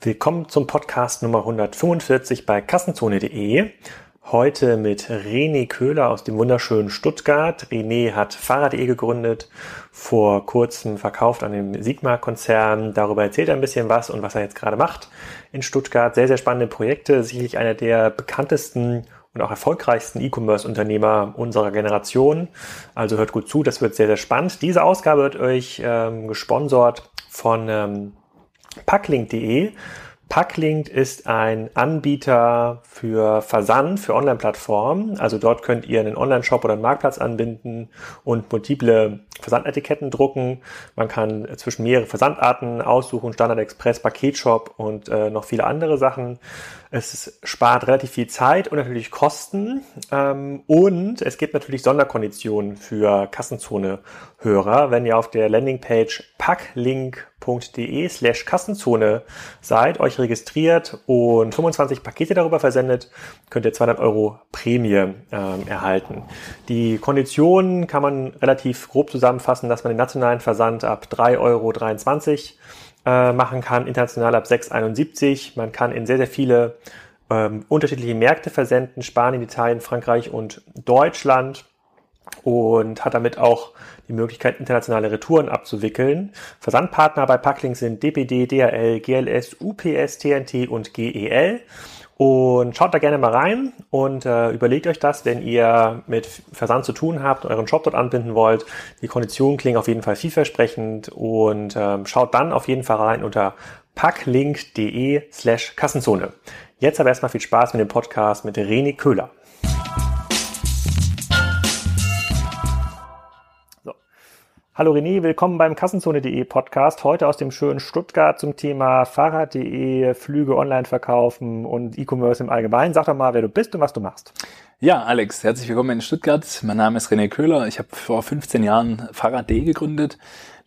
Willkommen zum Podcast Nummer 145 bei Kassenzone.de. Heute mit René Köhler aus dem wunderschönen Stuttgart. René hat Fahrrad.de gegründet, vor kurzem verkauft an dem Sigma-Konzern. Darüber erzählt er ein bisschen was und was er jetzt gerade macht in Stuttgart. Sehr, sehr spannende Projekte. Sicherlich einer der bekanntesten und auch erfolgreichsten E-Commerce-Unternehmer unserer Generation. Also hört gut zu, das wird sehr, sehr spannend. Diese Ausgabe wird euch ähm, gesponsert von ähm, Packlink.de. Packlink ist ein Anbieter für Versand, für Online-Plattformen. Also dort könnt ihr einen Online-Shop oder einen Marktplatz anbinden und multiple Versandetiketten drucken. Man kann zwischen mehrere Versandarten aussuchen, Standard Express, Paketshop und äh, noch viele andere Sachen. Es spart relativ viel Zeit und natürlich Kosten. Ähm, und es gibt natürlich Sonderkonditionen für Kassenzone-Hörer. Wenn ihr auf der Landingpage packlink.de slash Kassenzone seid, euch registriert und 25 Pakete darüber versendet, könnt ihr 200 Euro Prämie ähm, erhalten. Die Konditionen kann man relativ grob zusammenfassen, dass man den nationalen Versand ab 3,23 Euro äh, machen kann, international ab 6,71. Man kann in sehr, sehr viele ähm, unterschiedliche Märkte versenden, Spanien, Italien, Frankreich und Deutschland und hat damit auch die Möglichkeit, internationale Retouren abzuwickeln. Versandpartner bei Packlink sind DPD, DHL, GLS, UPS, TNT und GEL. Und schaut da gerne mal rein und äh, überlegt euch das, wenn ihr mit Versand zu tun habt, euren Shop dort anbinden wollt. Die Konditionen klingen auf jeden Fall vielversprechend und ähm, schaut dann auf jeden Fall rein unter packlink.de slash Kassenzone. Jetzt aber erstmal viel Spaß mit dem Podcast mit René Köhler. Hallo René, willkommen beim Kassenzone.de Podcast. Heute aus dem schönen Stuttgart zum Thema Fahrrad.de, Flüge online verkaufen und E-Commerce im Allgemeinen. Sag doch mal, wer du bist und was du machst. Ja, Alex, herzlich willkommen in Stuttgart. Mein Name ist René Köhler. Ich habe vor 15 Jahren Fahrrad.de gegründet.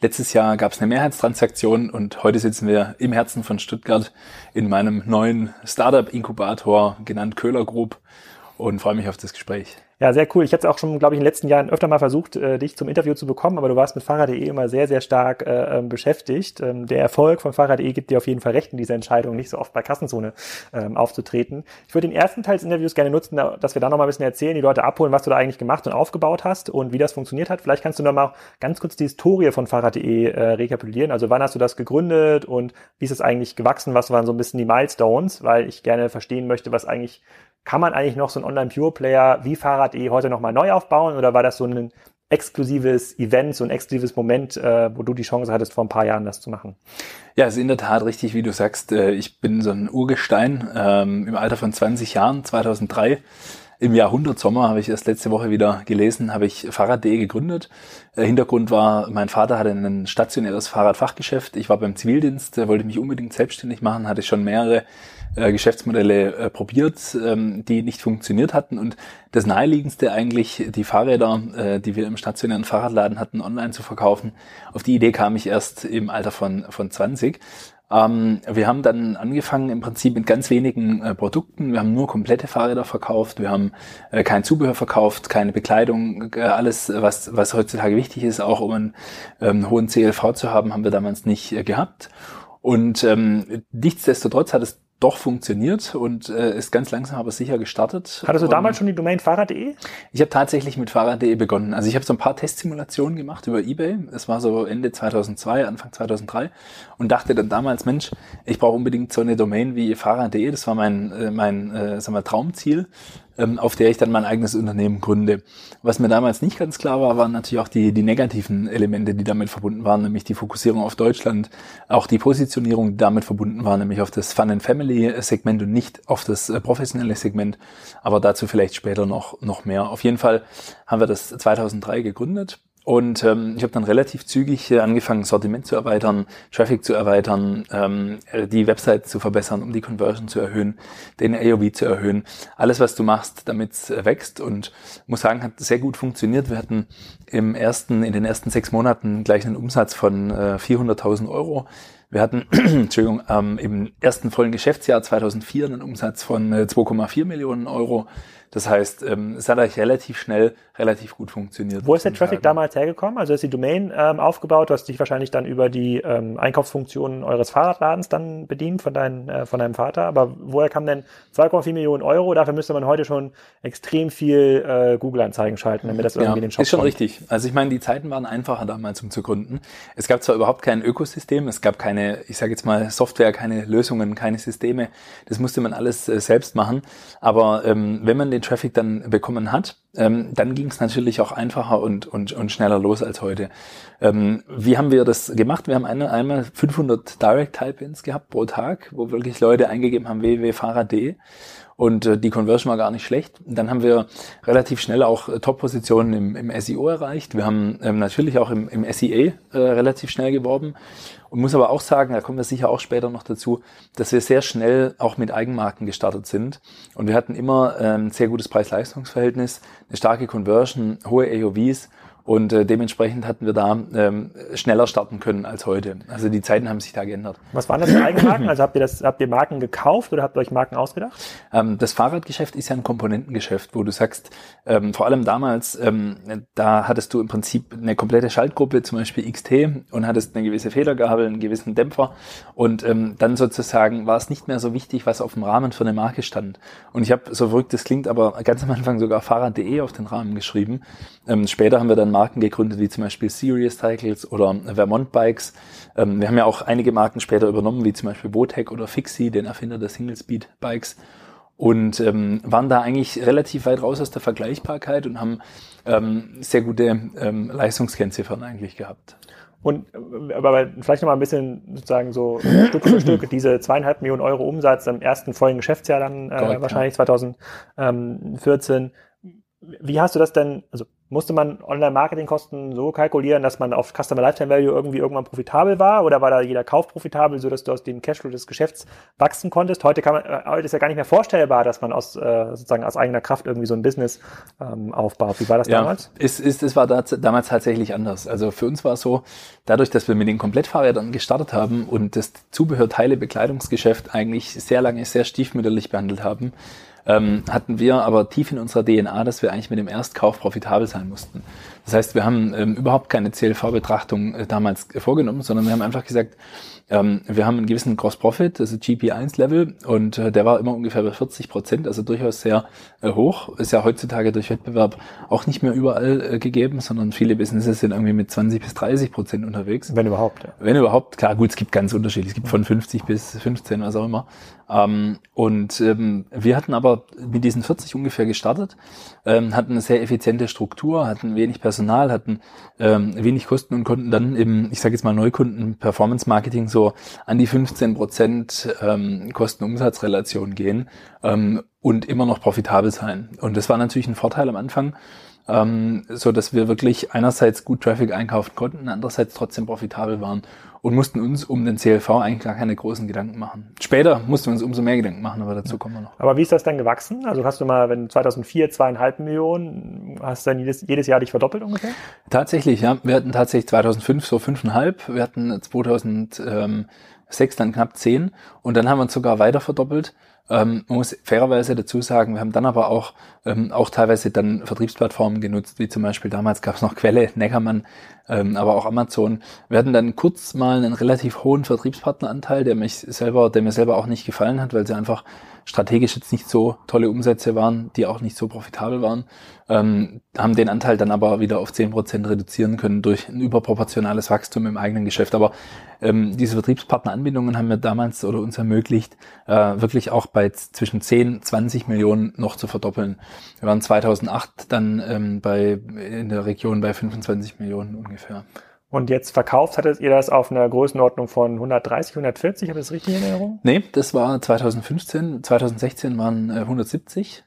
Letztes Jahr gab es eine Mehrheitstransaktion und heute sitzen wir im Herzen von Stuttgart in meinem neuen Startup-Inkubator, genannt Köhler Group und freue mich auf das Gespräch. Ja, sehr cool. Ich hätte auch schon, glaube ich, in den letzten Jahren öfter mal versucht, äh, dich zum Interview zu bekommen, aber du warst mit Fahrrad.de immer sehr, sehr stark äh, ähm, beschäftigt. Ähm, der Erfolg von Fahrrad.de gibt dir auf jeden Fall recht in dieser Entscheidung, nicht so oft bei Kassenzone ähm, aufzutreten. Ich würde den ersten Teil des Interviews gerne nutzen, dass wir da noch mal ein bisschen erzählen, die Leute abholen, was du da eigentlich gemacht und aufgebaut hast und wie das funktioniert hat. Vielleicht kannst du noch mal ganz kurz die Historie von Fahrrad.de äh, rekapitulieren. Also wann hast du das gegründet und wie ist es eigentlich gewachsen? Was waren so ein bisschen die Milestones? Weil ich gerne verstehen möchte, was eigentlich kann man eigentlich noch so ein Online-Pure-Player wie Fahrrad.de heute nochmal neu aufbauen oder war das so ein exklusives Event, so ein exklusives Moment, äh, wo du die Chance hattest, vor ein paar Jahren das zu machen? Ja, ist in der Tat richtig, wie du sagst. Äh, ich bin so ein Urgestein ähm, im Alter von 20 Jahren, 2003 im Jahrhundertsommer, habe ich erst letzte Woche wieder gelesen, habe ich Fahrrad.de gegründet. Der Hintergrund war, mein Vater hatte ein stationäres Fahrradfachgeschäft. Ich war beim Zivildienst, wollte mich unbedingt selbstständig machen, hatte schon mehrere äh, Geschäftsmodelle äh, probiert, ähm, die nicht funktioniert hatten. Und das naheliegendste eigentlich, die Fahrräder, äh, die wir im stationären Fahrradladen hatten, online zu verkaufen. Auf die Idee kam ich erst im Alter von, von 20 ähm, wir haben dann angefangen im Prinzip mit ganz wenigen äh, Produkten. Wir haben nur komplette Fahrräder verkauft. Wir haben äh, kein Zubehör verkauft, keine Bekleidung, äh, alles, was, was heutzutage wichtig ist, auch um einen ähm, hohen CLV zu haben, haben wir damals nicht äh, gehabt. Und ähm, nichtsdestotrotz hat es doch funktioniert und äh, ist ganz langsam aber sicher gestartet. Hattest du damals schon die Domain Fahrrad.de? Ich habe tatsächlich mit Fahrrad.de begonnen. Also ich habe so ein paar Testsimulationen gemacht über eBay. Es war so Ende 2002, Anfang 2003 und dachte dann damals, Mensch, ich brauche unbedingt so eine Domain wie Fahrrad.de. Das war mein äh, mein äh, sagen wir, Traumziel ähm, auf der ich dann mein eigenes Unternehmen gründe. Was mir damals nicht ganz klar war, waren natürlich auch die, die negativen Elemente, die damit verbunden waren, nämlich die Fokussierung auf Deutschland, auch die Positionierung, die damit verbunden war, nämlich auf das Fun and Family Segment und nicht auf das äh, professionelle Segment. Aber dazu vielleicht später noch, noch mehr. Auf jeden Fall haben wir das 2003 gegründet und ähm, ich habe dann relativ zügig äh, angefangen, Sortiment zu erweitern, Traffic zu erweitern, ähm, äh, die Website zu verbessern, um die Conversion zu erhöhen, den AOV zu erhöhen. Alles, was du machst, damit es äh, wächst. Und muss sagen, hat sehr gut funktioniert. Wir hatten im ersten, in den ersten sechs Monaten gleich einen Umsatz von äh, 400.000 Euro. Wir hatten, Entschuldigung, ähm, im ersten vollen Geschäftsjahr 2004 einen Umsatz von äh, 2,4 Millionen Euro. Das heißt, ähm, es hat eigentlich relativ schnell, relativ gut funktioniert. Wo ist der Traffic sagen. damals hergekommen? Also ist die Domain ähm, aufgebaut, du hast dich wahrscheinlich dann über die ähm, Einkaufsfunktionen eures Fahrradladens dann bedient von, dein, äh, von deinem Vater. Aber woher kam denn 2,4 Millionen Euro? Dafür müsste man heute schon extrem viel äh, Google-Anzeigen schalten, damit das irgendwie ja, den Shop Ist schon kommt. richtig. Also ich meine, die Zeiten waren einfacher damals, um zu gründen. Es gab zwar überhaupt kein Ökosystem, es gab keine, ich sage jetzt mal, Software, keine Lösungen, keine Systeme. Das musste man alles äh, selbst machen. Aber ähm, wenn man den Traffic dann bekommen hat, ähm, dann ging es natürlich auch einfacher und, und, und schneller los als heute. Ähm, wie haben wir das gemacht? Wir haben eine, einmal 500 Direct Type-Ins gehabt pro Tag, wo wirklich Leute eingegeben haben www.fahrrad.de und äh, die Conversion war gar nicht schlecht. Dann haben wir relativ schnell auch äh, Top-Positionen im, im SEO erreicht. Wir haben ähm, natürlich auch im, im SEA äh, relativ schnell geworben und muss aber auch sagen, da kommen wir sicher auch später noch dazu, dass wir sehr schnell auch mit Eigenmarken gestartet sind. Und wir hatten immer ein sehr gutes Preis-Leistungs-Verhältnis, eine starke Conversion, hohe AOVs und äh, dementsprechend hatten wir da ähm, schneller starten können als heute. Also die Zeiten haben sich da geändert. Was waren das für Eigenmarken? Also habt ihr das, habt ihr Marken gekauft oder habt ihr euch Marken ausgedacht? Ähm, das Fahrradgeschäft ist ja ein Komponentengeschäft, wo du sagst, ähm, vor allem damals, ähm, da hattest du im Prinzip eine komplette Schaltgruppe, zum Beispiel XT, und hattest eine gewisse Federgabel, einen gewissen Dämpfer. Und ähm, dann sozusagen war es nicht mehr so wichtig, was auf dem Rahmen für eine Marke stand. Und ich habe, so verrückt das klingt, aber ganz am Anfang sogar Fahrrad.de auf den Rahmen geschrieben. Ähm, später haben wir dann Marken gegründet, wie zum Beispiel Serious Cycles oder Vermont Bikes. Ähm, wir haben ja auch einige Marken später übernommen, wie zum Beispiel Botec oder Fixie, den Erfinder der Single Speed Bikes. Und ähm, waren da eigentlich relativ weit raus aus der Vergleichbarkeit und haben ähm, sehr gute ähm, Leistungskennziffern eigentlich gehabt. Und äh, aber vielleicht noch mal ein bisschen sozusagen so Stück für Stück diese zweieinhalb Millionen Euro Umsatz im ersten vollen Geschäftsjahr dann äh, Correct, wahrscheinlich ja. 2014. Wie hast du das denn, also musste man Online-Marketing-Kosten so kalkulieren, dass man auf Customer Lifetime Value irgendwie irgendwann profitabel war? Oder war da jeder Kauf profitabel, so dass du aus dem Cashflow des Geschäfts wachsen konntest? Heute kann man, äh, heute ist ja gar nicht mehr vorstellbar, dass man aus, äh, sozusagen aus eigener Kraft irgendwie so ein Business ähm, aufbaut. Wie war das ja, damals? Es, es, es war da, damals tatsächlich anders. Also für uns war es so, dadurch, dass wir mit den Komplettfahrrädern gestartet haben und das Zubehörteile Bekleidungsgeschäft eigentlich sehr lange sehr stiefmütterlich behandelt haben, ähm, hatten wir aber tief in unserer DNA, dass wir eigentlich mit dem Erstkauf profitabel sein mussten. Das heißt, wir haben ähm, überhaupt keine CLV-Betrachtung äh, damals vorgenommen, sondern wir haben einfach gesagt, ähm, wir haben einen gewissen Gross Profit, also GP1-Level, und äh, der war immer ungefähr bei 40 Prozent, also durchaus sehr äh, hoch. Ist ja heutzutage durch Wettbewerb auch nicht mehr überall äh, gegeben, sondern viele Businesses sind irgendwie mit 20 bis 30 Prozent unterwegs. Wenn überhaupt. Ja. Wenn überhaupt, klar, gut, es gibt ganz unterschiedlich. Es gibt von 50 bis 15, was auch immer. Ähm, und ähm, wir hatten aber mit diesen 40 ungefähr gestartet, ähm, hatten eine sehr effiziente Struktur, hatten wenig Personal, hatten ähm, wenig Kosten und konnten dann im, ich sage jetzt mal Neukunden Performance Marketing so an die 15 Prozent ähm, Kosten-Umsatz-Relation gehen ähm, und immer noch profitabel sein. Und das war natürlich ein Vorteil am Anfang ähm, so dass wir wirklich einerseits gut Traffic einkaufen konnten, andererseits trotzdem profitabel waren und mussten uns um den CLV eigentlich gar keine großen Gedanken machen. Später mussten wir uns umso mehr Gedanken machen, aber dazu kommen wir noch. Aber wie ist das dann gewachsen? Also hast du mal, wenn 2004 zweieinhalb Millionen, hast du dann jedes, jedes Jahr dich verdoppelt ungefähr? Tatsächlich, ja. Wir hatten tatsächlich 2005 so fünfeinhalb, wir hatten 2006 dann knapp zehn und dann haben wir uns sogar weiter verdoppelt. Ähm, man muss fairerweise dazu sagen, wir haben dann aber auch, ähm, auch teilweise dann Vertriebsplattformen genutzt, wie zum Beispiel damals gab es noch Quelle, Neckermann, ähm, aber auch Amazon. Wir hatten dann kurz mal einen relativ hohen Vertriebspartneranteil, der mich selber, der mir selber auch nicht gefallen hat, weil sie einfach strategisch jetzt nicht so tolle Umsätze waren, die auch nicht so profitabel waren ähm, haben den Anteil dann aber wieder auf zehn Prozent reduzieren können durch ein überproportionales Wachstum im eigenen Geschäft. Aber ähm, diese Vertriebspartneranbindungen haben mir damals oder uns ermöglicht, äh, wirklich auch bei zwischen 10, 20 Millionen noch zu verdoppeln. Wir waren 2008 dann ähm, bei in der Region bei 25 Millionen ungefähr. Und jetzt verkauft hattet ihr das auf einer Größenordnung von 130, 140, habe ich das richtig in Erinnerung? Nee, das war 2015. 2016 waren äh, 170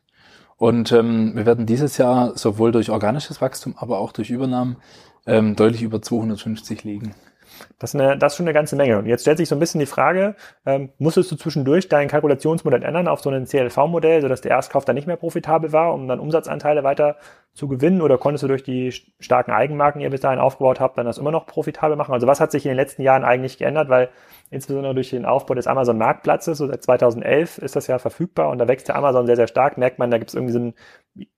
und ähm, wir werden dieses Jahr sowohl durch organisches Wachstum, aber auch durch Übernahmen ähm, deutlich über 250 liegen. Das ist, eine, das ist schon eine ganze Menge. Und jetzt stellt sich so ein bisschen die Frage, ähm, musstest du zwischendurch dein Kalkulationsmodell ändern auf so ein CLV-Modell, sodass der Erstkauf dann nicht mehr profitabel war, um dann Umsatzanteile weiter zu gewinnen? Oder konntest du durch die starken Eigenmarken, die ihr bis dahin aufgebaut habt, dann das immer noch profitabel machen? Also was hat sich in den letzten Jahren eigentlich geändert? Weil insbesondere durch den Aufbau des Amazon-Marktplatzes, so seit 2011 ist das ja verfügbar und da wächst der Amazon sehr, sehr stark, merkt man, da gibt es irgendwie so ein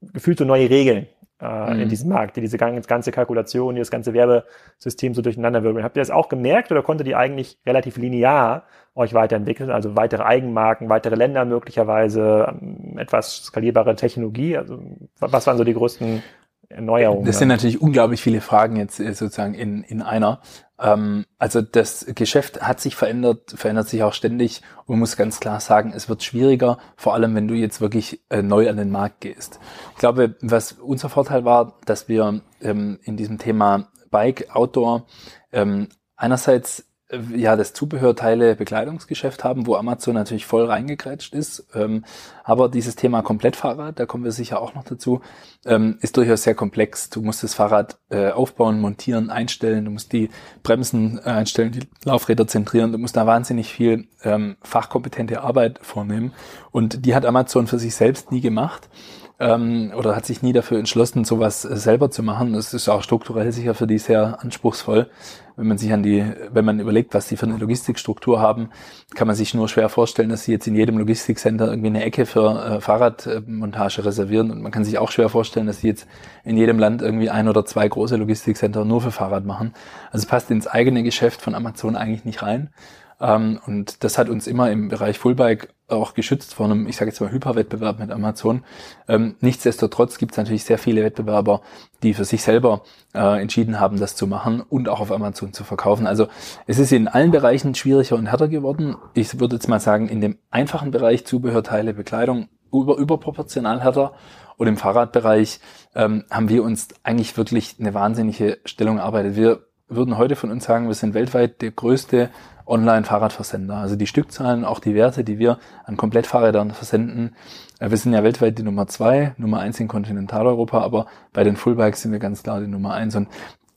gefühlt so neue Regeln äh, mhm. in diesem Markt, die diese ganze Kalkulation, die das ganze Werbesystem so durcheinander wirbeln. Habt ihr das auch gemerkt oder konntet ihr eigentlich relativ linear euch weiterentwickeln? Also weitere Eigenmarken, weitere Länder möglicherweise, ähm, etwas skalierbare Technologie? Also was waren so die größten Erneuerungen? Das sind natürlich unglaublich viele Fragen jetzt äh, sozusagen in, in einer. Ähm, also das Geschäft hat sich verändert, verändert sich auch ständig und man muss ganz klar sagen, es wird schwieriger, vor allem wenn du jetzt wirklich äh, neu an den Markt gehst. Ich glaube, was unser Vorteil war, dass wir ähm, in diesem Thema Bike, Outdoor ähm, einerseits ja das Zubehörteile Bekleidungsgeschäft haben, wo Amazon natürlich voll reingekrätscht ist. Ähm, aber dieses Thema Komplettfahrrad, da kommen wir sicher auch noch dazu, ähm, ist durchaus sehr komplex. Du musst das Fahrrad äh, aufbauen, montieren, einstellen, du musst die Bremsen äh, einstellen, die Laufräder zentrieren, du musst da wahnsinnig viel ähm, fachkompetente Arbeit vornehmen. Und die hat Amazon für sich selbst nie gemacht ähm, oder hat sich nie dafür entschlossen, sowas äh, selber zu machen. Das ist auch strukturell sicher für die sehr anspruchsvoll. Wenn man sich an die, wenn man überlegt, was die für eine Logistikstruktur haben, kann man sich nur schwer vorstellen, dass sie jetzt in jedem Logistikcenter irgendwie eine Ecke für äh, Fahrradmontage reservieren. Und man kann sich auch schwer vorstellen, dass sie jetzt in jedem Land irgendwie ein oder zwei große Logistikcenter nur für Fahrrad machen. Also es passt ins eigene Geschäft von Amazon eigentlich nicht rein. Ähm, und das hat uns immer im Bereich Fullbike auch geschützt vor einem, ich sage jetzt mal, Hyperwettbewerb mit Amazon. Ähm, nichtsdestotrotz gibt es natürlich sehr viele Wettbewerber, die für sich selber äh, entschieden haben, das zu machen und auch auf Amazon zu verkaufen. Also es ist in allen Bereichen schwieriger und härter geworden. Ich würde jetzt mal sagen, in dem einfachen Bereich Zubehörteile, Bekleidung über, überproportional härter. Und im Fahrradbereich ähm, haben wir uns eigentlich wirklich eine wahnsinnige Stellung erarbeitet. Wir würden heute von uns sagen, wir sind weltweit der größte Online-Fahrradversender. Also die Stückzahlen, auch die Werte, die wir an Komplettfahrrädern versenden. Äh, wir sind ja weltweit die Nummer zwei, Nummer eins in Kontinentaleuropa, aber bei den Fullbikes sind wir ganz klar die Nummer eins. Und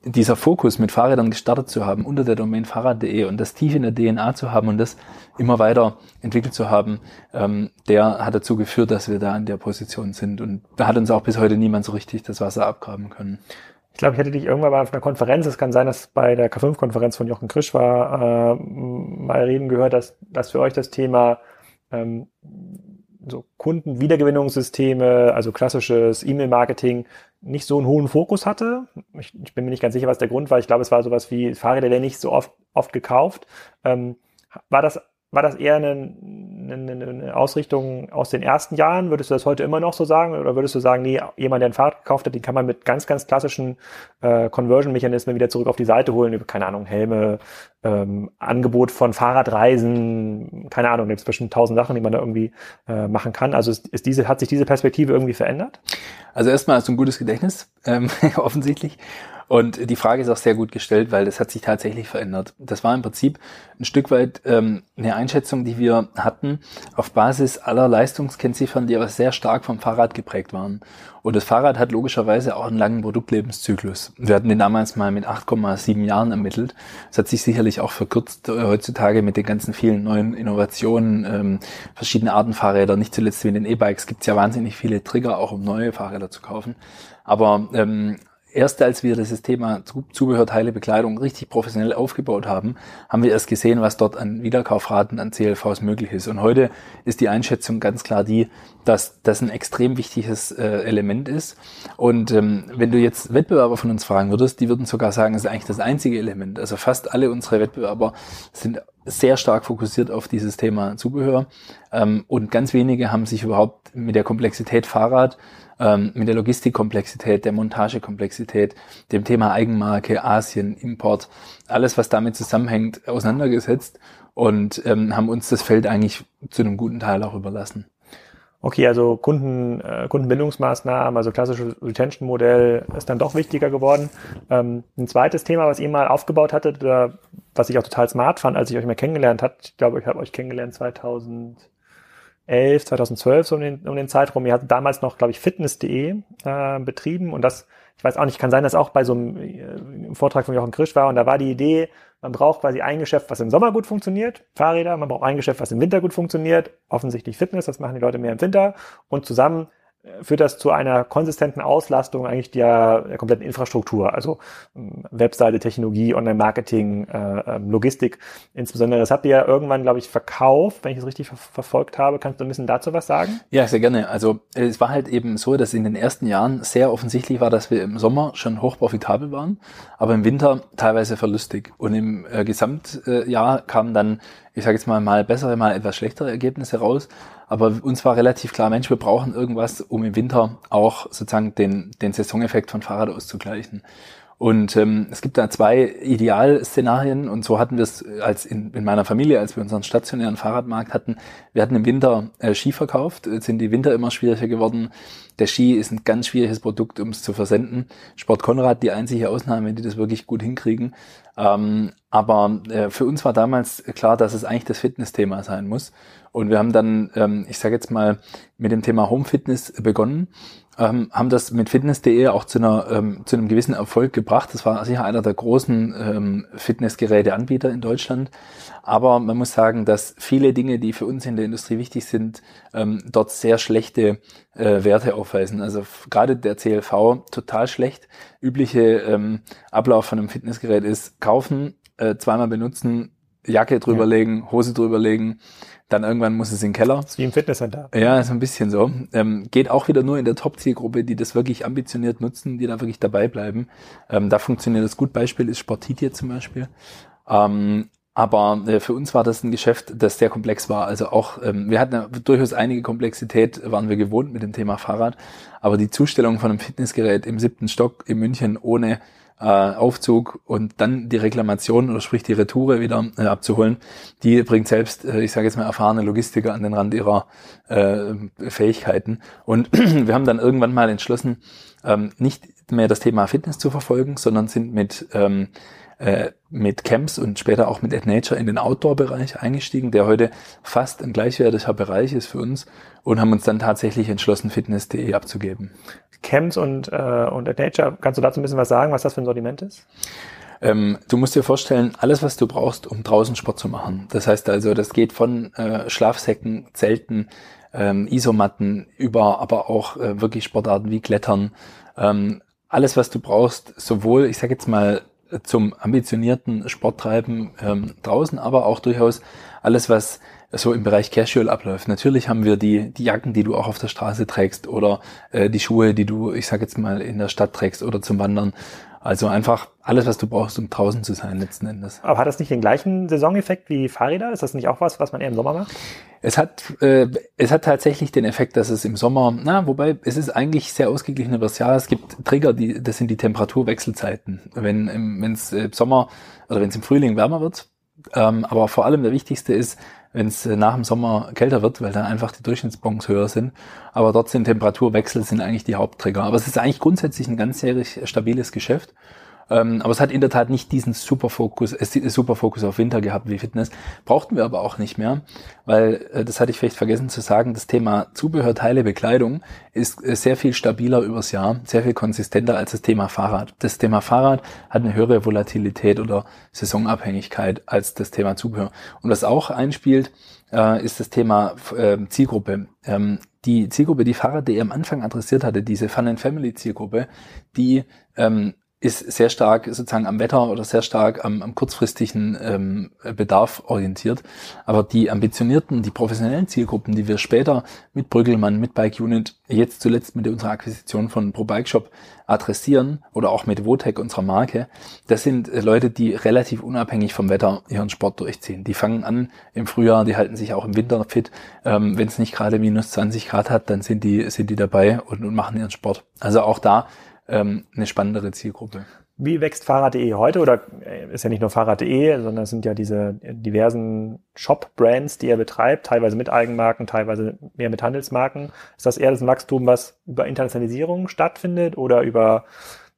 dieser Fokus mit Fahrrädern gestartet zu haben unter der Domain Fahrrad.de und das tief in der DNA zu haben und das immer weiter entwickelt zu haben, ähm, der hat dazu geführt, dass wir da in der Position sind. Und da hat uns auch bis heute niemand so richtig das Wasser abgraben können. Ich glaube, ich hätte dich irgendwann mal auf einer Konferenz, es kann sein, dass bei der K5-Konferenz von Jochen Krisch war, äh, mal reden gehört, dass, dass für euch das Thema ähm, so Kundenwiedergewinnungssysteme, also klassisches E-Mail-Marketing, nicht so einen hohen Fokus hatte. Ich, ich, bin mir nicht ganz sicher, was der Grund war. Ich glaube, es war sowas wie Fahrräder, der nicht so oft, oft gekauft. Ähm, war das war das eher eine, eine, eine Ausrichtung aus den ersten Jahren? Würdest du das heute immer noch so sagen? Oder würdest du sagen, nee, jemand, der ein Fahrrad gekauft hat, den kann man mit ganz, ganz klassischen äh, Conversion-Mechanismen wieder zurück auf die Seite holen, über, keine Ahnung, Helme, ähm, Angebot von Fahrradreisen, keine Ahnung, gibt es bestimmt tausend Sachen, die man da irgendwie äh, machen kann. Also ist, ist diese, hat sich diese Perspektive irgendwie verändert? Also erstmal hast du ein gutes Gedächtnis, ähm, offensichtlich. Und die Frage ist auch sehr gut gestellt, weil das hat sich tatsächlich verändert. Das war im Prinzip ein Stück weit ähm, eine Einschätzung, die wir hatten auf Basis aller Leistungskennziffern, die aber sehr stark vom Fahrrad geprägt waren. Und das Fahrrad hat logischerweise auch einen langen Produktlebenszyklus. Wir hatten den damals mal mit 8,7 Jahren ermittelt. Das hat sich sicherlich auch verkürzt äh, heutzutage mit den ganzen vielen neuen Innovationen, ähm, verschiedene Arten Fahrräder. Nicht zuletzt wie in den E-Bikes gibt es ja wahnsinnig viele Trigger, auch um neue Fahrräder zu kaufen. Aber ähm, erst als wir dieses Thema Zubehörteile, Bekleidung richtig professionell aufgebaut haben, haben wir erst gesehen, was dort an Wiederkaufraten, an CLVs möglich ist. Und heute ist die Einschätzung ganz klar die, dass das ein extrem wichtiges äh, Element ist. Und ähm, wenn du jetzt Wettbewerber von uns fragen würdest, die würden sogar sagen, es ist eigentlich das einzige Element. Also fast alle unsere Wettbewerber sind sehr stark fokussiert auf dieses Thema Zubehör. Ähm, und ganz wenige haben sich überhaupt mit der Komplexität Fahrrad ähm, mit der Logistikkomplexität, der Montagekomplexität, dem Thema Eigenmarke, Asien, Import, alles, was damit zusammenhängt, auseinandergesetzt und ähm, haben uns das Feld eigentlich zu einem guten Teil auch überlassen. Okay, also Kunden, äh, Kundenbindungsmaßnahmen, also klassisches Retention-Modell ist dann doch wichtiger geworden. Ähm, ein zweites Thema, was ihr mal aufgebaut hattet, oder was ich auch total smart fand, als ich euch mal kennengelernt hat, ich glaube, ich habe euch kennengelernt 2000 2011, 2012 so um den, um den Zeitraum. Ihr hattet damals noch, glaube ich, fitness.de äh, betrieben und das ich weiß auch nicht, kann sein, dass auch bei so einem äh, Vortrag von Jochen Krisch war und da war die Idee, man braucht quasi ein Geschäft, was im Sommer gut funktioniert, Fahrräder, man braucht ein Geschäft, was im Winter gut funktioniert, offensichtlich Fitness, das machen die Leute mehr im Winter. Und zusammen führt das zu einer konsistenten Auslastung eigentlich der, der kompletten Infrastruktur, also ähm, Webseite, Technologie, Online-Marketing, äh, ähm, Logistik insbesondere. Das habt ihr ja irgendwann, glaube ich, verkauft, wenn ich es richtig ver verfolgt habe. Kannst du ein bisschen dazu was sagen? Ja, sehr gerne. Also es war halt eben so, dass in den ersten Jahren sehr offensichtlich war, dass wir im Sommer schon hoch profitabel waren, aber im Winter teilweise verlustig. Und im äh, Gesamtjahr kamen dann, ich sage jetzt mal, mal bessere, mal etwas schlechtere Ergebnisse raus. Aber uns war relativ klar, Mensch, wir brauchen irgendwas, um im Winter auch sozusagen den, den Saisoneffekt von Fahrrad auszugleichen. Und ähm, es gibt da zwei Idealszenarien und so hatten wir es als in, in meiner Familie, als wir unseren stationären Fahrradmarkt hatten. Wir hatten im Winter äh, Ski verkauft, jetzt sind die Winter immer schwieriger geworden. Der Ski ist ein ganz schwieriges Produkt, um es zu versenden. Sport Konrad die einzige Ausnahme, die das wirklich gut hinkriegen. Ähm, aber äh, für uns war damals klar, dass es eigentlich das Fitnessthema sein muss. Und wir haben dann, ähm, ich sage jetzt mal, mit dem Thema Home Fitness begonnen, ähm, haben das mit fitness.de auch zu, einer, ähm, zu einem gewissen Erfolg gebracht. Das war sicher einer der großen ähm, Fitnessgeräteanbieter in Deutschland. Aber man muss sagen, dass viele Dinge, die für uns in der Industrie wichtig sind, ähm, dort sehr schlechte äh, Werte aufweisen. Also gerade der CLV total schlecht. Übliche ähm, Ablauf von einem Fitnessgerät ist kaufen, äh, zweimal benutzen, Jacke drüberlegen, ja. Hose drüberlegen, dann irgendwann muss es in den Keller. Das ist wie im Fitnesscenter. Ja, ist ein bisschen so. Ähm, geht auch wieder nur in der Top-Zielgruppe, die das wirklich ambitioniert nutzen, die da wirklich dabei bleiben. Ähm, da funktioniert das gut. Beispiel ist Sportitie zum Beispiel. Ähm, aber äh, für uns war das ein Geschäft, das sehr komplex war. Also auch, ähm, wir hatten ja durchaus einige Komplexität, waren wir gewohnt mit dem Thema Fahrrad. Aber die Zustellung von einem Fitnessgerät im siebten Stock in München ohne äh, Aufzug und dann die Reklamation oder sprich die Retoure wieder äh, abzuholen, die bringt selbst, äh, ich sage jetzt mal, erfahrene Logistiker an den Rand ihrer äh, Fähigkeiten. Und wir haben dann irgendwann mal entschlossen, ähm, nicht mehr das Thema Fitness zu verfolgen, sondern sind mit ähm, äh, mit Camps und später auch mit AdNature in den Outdoor-Bereich eingestiegen, der heute fast ein gleichwertiger Bereich ist für uns und haben uns dann tatsächlich entschlossen, fitness.de abzugeben. Camps und, äh, und AdNature, kannst du dazu ein bisschen was sagen, was das für ein Sortiment ist? Ähm, du musst dir vorstellen, alles, was du brauchst, um draußen Sport zu machen. Das heißt also, das geht von äh, Schlafsäcken, Zelten, ähm, Isomatten über aber auch äh, wirklich Sportarten wie Klettern. Ähm, alles, was du brauchst, sowohl, ich sage jetzt mal, zum ambitionierten Sporttreiben ähm, draußen, aber auch durchaus alles, was so im Bereich Casual abläuft. Natürlich haben wir die, die Jacken, die du auch auf der Straße trägst oder äh, die Schuhe, die du, ich sag jetzt mal, in der Stadt trägst oder zum Wandern. Also einfach alles, was du brauchst, um draußen zu sein letzten Endes. Aber hat das nicht den gleichen Saisoneffekt wie Fahrräder? Ist das nicht auch was, was man eher im Sommer macht? Es hat, äh, es hat tatsächlich den Effekt, dass es im Sommer, na, wobei es ist eigentlich sehr ausgeglichen über das Jahr. Es gibt Trigger, die, das sind die Temperaturwechselzeiten. Wenn es im Sommer oder wenn es im Frühling wärmer wird, ähm, aber vor allem der wichtigste ist, wenn es äh, nach dem Sommer kälter wird, weil dann einfach die Durchschnittsbons höher sind. Aber dort sind Temperaturwechsel sind eigentlich die Hauptträger. Aber es ist eigentlich grundsätzlich ein ganzjährig stabiles Geschäft. Ähm, aber es hat in der Tat nicht diesen Superfokus, äh, Superfokus auf Winter gehabt wie Fitness. Brauchten wir aber auch nicht mehr, weil, äh, das hatte ich vielleicht vergessen zu sagen, das Thema Zubehör, Teile, Bekleidung ist äh, sehr viel stabiler übers Jahr, sehr viel konsistenter als das Thema Fahrrad. Das Thema Fahrrad hat eine höhere Volatilität oder Saisonabhängigkeit als das Thema Zubehör. Und was auch einspielt, äh, ist das Thema äh, Zielgruppe. Ähm, die Zielgruppe, die Fahrrad.de am Anfang adressiert hatte, diese Fun and Family Zielgruppe, die ähm, ist sehr stark sozusagen am Wetter oder sehr stark am, am kurzfristigen ähm, Bedarf orientiert. Aber die ambitionierten, die professionellen Zielgruppen, die wir später mit Brüggelmann, mit Bike Unit, jetzt zuletzt mit unserer Akquisition von Pro Bike Shop adressieren oder auch mit Votec, unserer Marke, das sind äh, Leute, die relativ unabhängig vom Wetter ihren Sport durchziehen. Die fangen an im Frühjahr, die halten sich auch im Winter fit. Ähm, Wenn es nicht gerade minus 20 Grad hat, dann sind die, sind die dabei und, und machen ihren Sport. Also auch da ähm, eine spannendere Zielgruppe. Wie wächst Fahrrad.de heute? Oder äh, ist ja nicht nur Fahrrad.de, sondern es sind ja diese diversen Shop-Brands, die er betreibt, teilweise mit Eigenmarken, teilweise mehr mit Handelsmarken. Ist das eher das Wachstum, was über Internationalisierung stattfindet oder über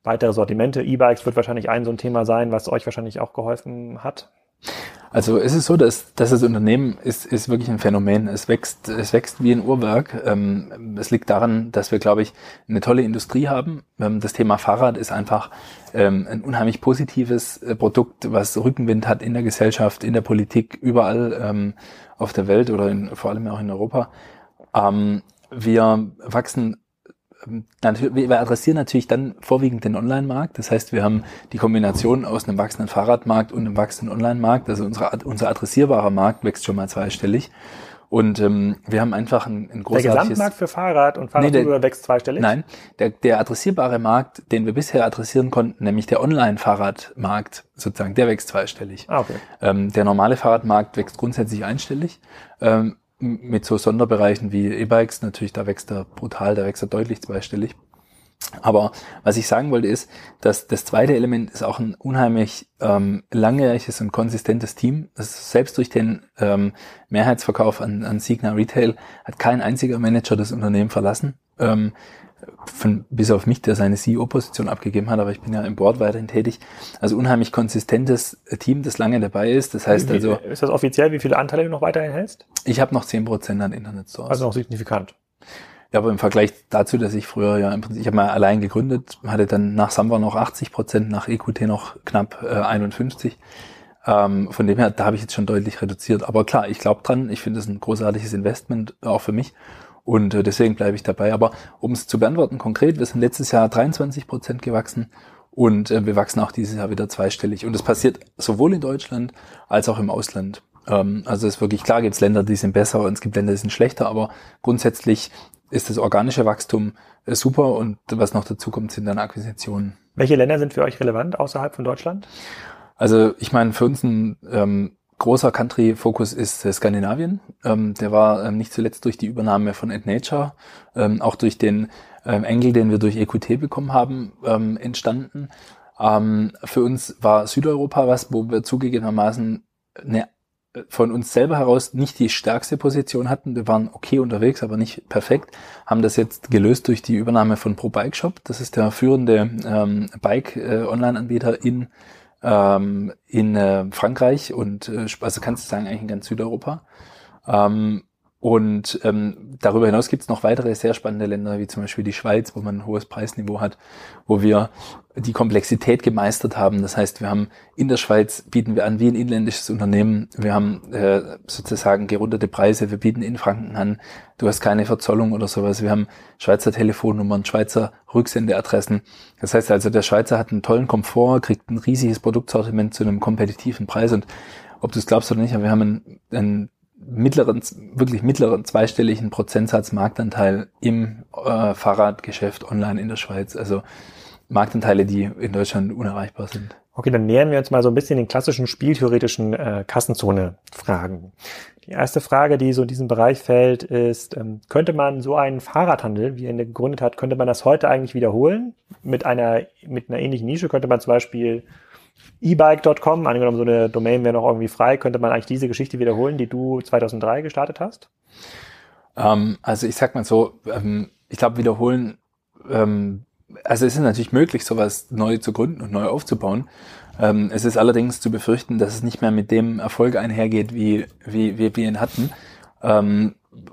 weitere Sortimente? E-Bikes wird wahrscheinlich ein so ein Thema sein, was euch wahrscheinlich auch geholfen hat. Also es ist so, dass, dass das Unternehmen ist, ist wirklich ein Phänomen. Es wächst, es wächst wie ein Uhrwerk. Ähm, es liegt daran, dass wir, glaube ich, eine tolle Industrie haben. Ähm, das Thema Fahrrad ist einfach ähm, ein unheimlich positives äh, Produkt, was Rückenwind hat in der Gesellschaft, in der Politik, überall auf der Welt oder in, vor allem auch in Europa. Wir wachsen wir adressieren natürlich dann vorwiegend den Online-Markt. Das heißt, wir haben die Kombination aus einem wachsenden Fahrradmarkt und einem wachsenden Online-Markt. Also unsere, unser adressierbarer Markt wächst schon mal zweistellig. Und ähm, wir haben einfach ein, ein großartiges... Der Gesamtmarkt für Fahrrad und Fahrradzubehör nee, wächst zweistellig? Nein, der, der adressierbare Markt, den wir bisher adressieren konnten, nämlich der Online-Fahrradmarkt sozusagen, der wächst zweistellig. Ah, okay. Ähm, der normale Fahrradmarkt wächst grundsätzlich einstellig. Ähm, mit so Sonderbereichen wie E-Bikes, natürlich, da wächst er brutal, da wächst er deutlich zweistellig. Aber was ich sagen wollte ist, dass das zweite Element ist auch ein unheimlich ähm, langjähriges und konsistentes Team. Selbst durch den ähm, Mehrheitsverkauf an, an Signa Retail hat kein einziger Manager das Unternehmen verlassen. Ähm, von, bis auf mich, der seine CEO-Position abgegeben hat, aber ich bin ja im Board weiterhin tätig. Also unheimlich konsistentes Team, das lange dabei ist. Das heißt wie, also. Ist das offiziell, wie viele Anteile du noch weiterhin hältst? Ich habe noch zehn Prozent an Internetstores. Also noch signifikant. Ja, aber im Vergleich dazu, dass ich früher ja im Prinzip, ich habe mal allein gegründet, hatte dann nach Samba noch 80 Prozent, nach EQT noch knapp äh, 51. Ähm, von dem her, da habe ich jetzt schon deutlich reduziert. Aber klar, ich glaube dran, ich finde es ein großartiges Investment, auch für mich. Und äh, deswegen bleibe ich dabei. Aber um es zu beantworten konkret, wir sind letztes Jahr 23 Prozent gewachsen und äh, wir wachsen auch dieses Jahr wieder zweistellig. Und das passiert sowohl in Deutschland als auch im Ausland. Ähm, also es ist wirklich klar, gibt es Länder, die sind besser und es gibt Länder, die sind schlechter, aber grundsätzlich ist das organische Wachstum äh, super und was noch dazu kommt, sind dann Akquisitionen. Welche Länder sind für euch relevant außerhalb von Deutschland? Also ich meine, für uns ein ähm, großer Country-Fokus ist äh, Skandinavien. Ähm, der war ähm, nicht zuletzt durch die Übernahme von AdNature, ähm, auch durch den ähm, Engel, den wir durch EQT bekommen haben, ähm, entstanden. Ähm, für uns war Südeuropa was, wo wir zugegebenermaßen eine, von uns selber heraus nicht die stärkste Position hatten. Wir waren okay unterwegs, aber nicht perfekt. Haben das jetzt gelöst durch die Übernahme von Pro Bike Shop. Das ist der führende ähm, Bike-Online-Anbieter äh, in ähm, in äh, Frankreich und äh, also kannst du sagen eigentlich in ganz Südeuropa. Ähm, und ähm, darüber hinaus gibt es noch weitere sehr spannende Länder, wie zum Beispiel die Schweiz, wo man ein hohes Preisniveau hat, wo wir die Komplexität gemeistert haben. Das heißt, wir haben in der Schweiz bieten wir an wie ein inländisches Unternehmen. Wir haben äh, sozusagen gerundete Preise. Wir bieten in Franken an. Du hast keine Verzollung oder sowas. Wir haben Schweizer Telefonnummern, Schweizer Rücksendeadressen. Das heißt also, der Schweizer hat einen tollen Komfort, kriegt ein riesiges Produktsortiment zu einem kompetitiven Preis und ob du es glaubst oder nicht, aber wir haben einen, einen mittleren, wirklich mittleren zweistelligen Prozentsatz Marktanteil im äh, Fahrradgeschäft online in der Schweiz. Also Marktanteile, die in Deutschland unerreichbar sind. Okay, dann nähern wir uns mal so ein bisschen den klassischen spieltheoretischen äh, Kassenzone-Fragen. Die erste Frage, die so in diesem Bereich fällt, ist, ähm, könnte man so einen Fahrradhandel, wie er ihn gegründet hat, könnte man das heute eigentlich wiederholen? Mit einer, mit einer ähnlichen Nische könnte man zum Beispiel ebike.com, angenommen so eine Domain wäre noch irgendwie frei, könnte man eigentlich diese Geschichte wiederholen, die du 2003 gestartet hast? Ähm, also ich sag mal so, ähm, ich glaube wiederholen, ähm, also es ist natürlich möglich, sowas neu zu gründen und neu aufzubauen. Ähm, es ist allerdings zu befürchten, dass es nicht mehr mit dem Erfolg einhergeht, wie, wie, wie wir ihn hatten.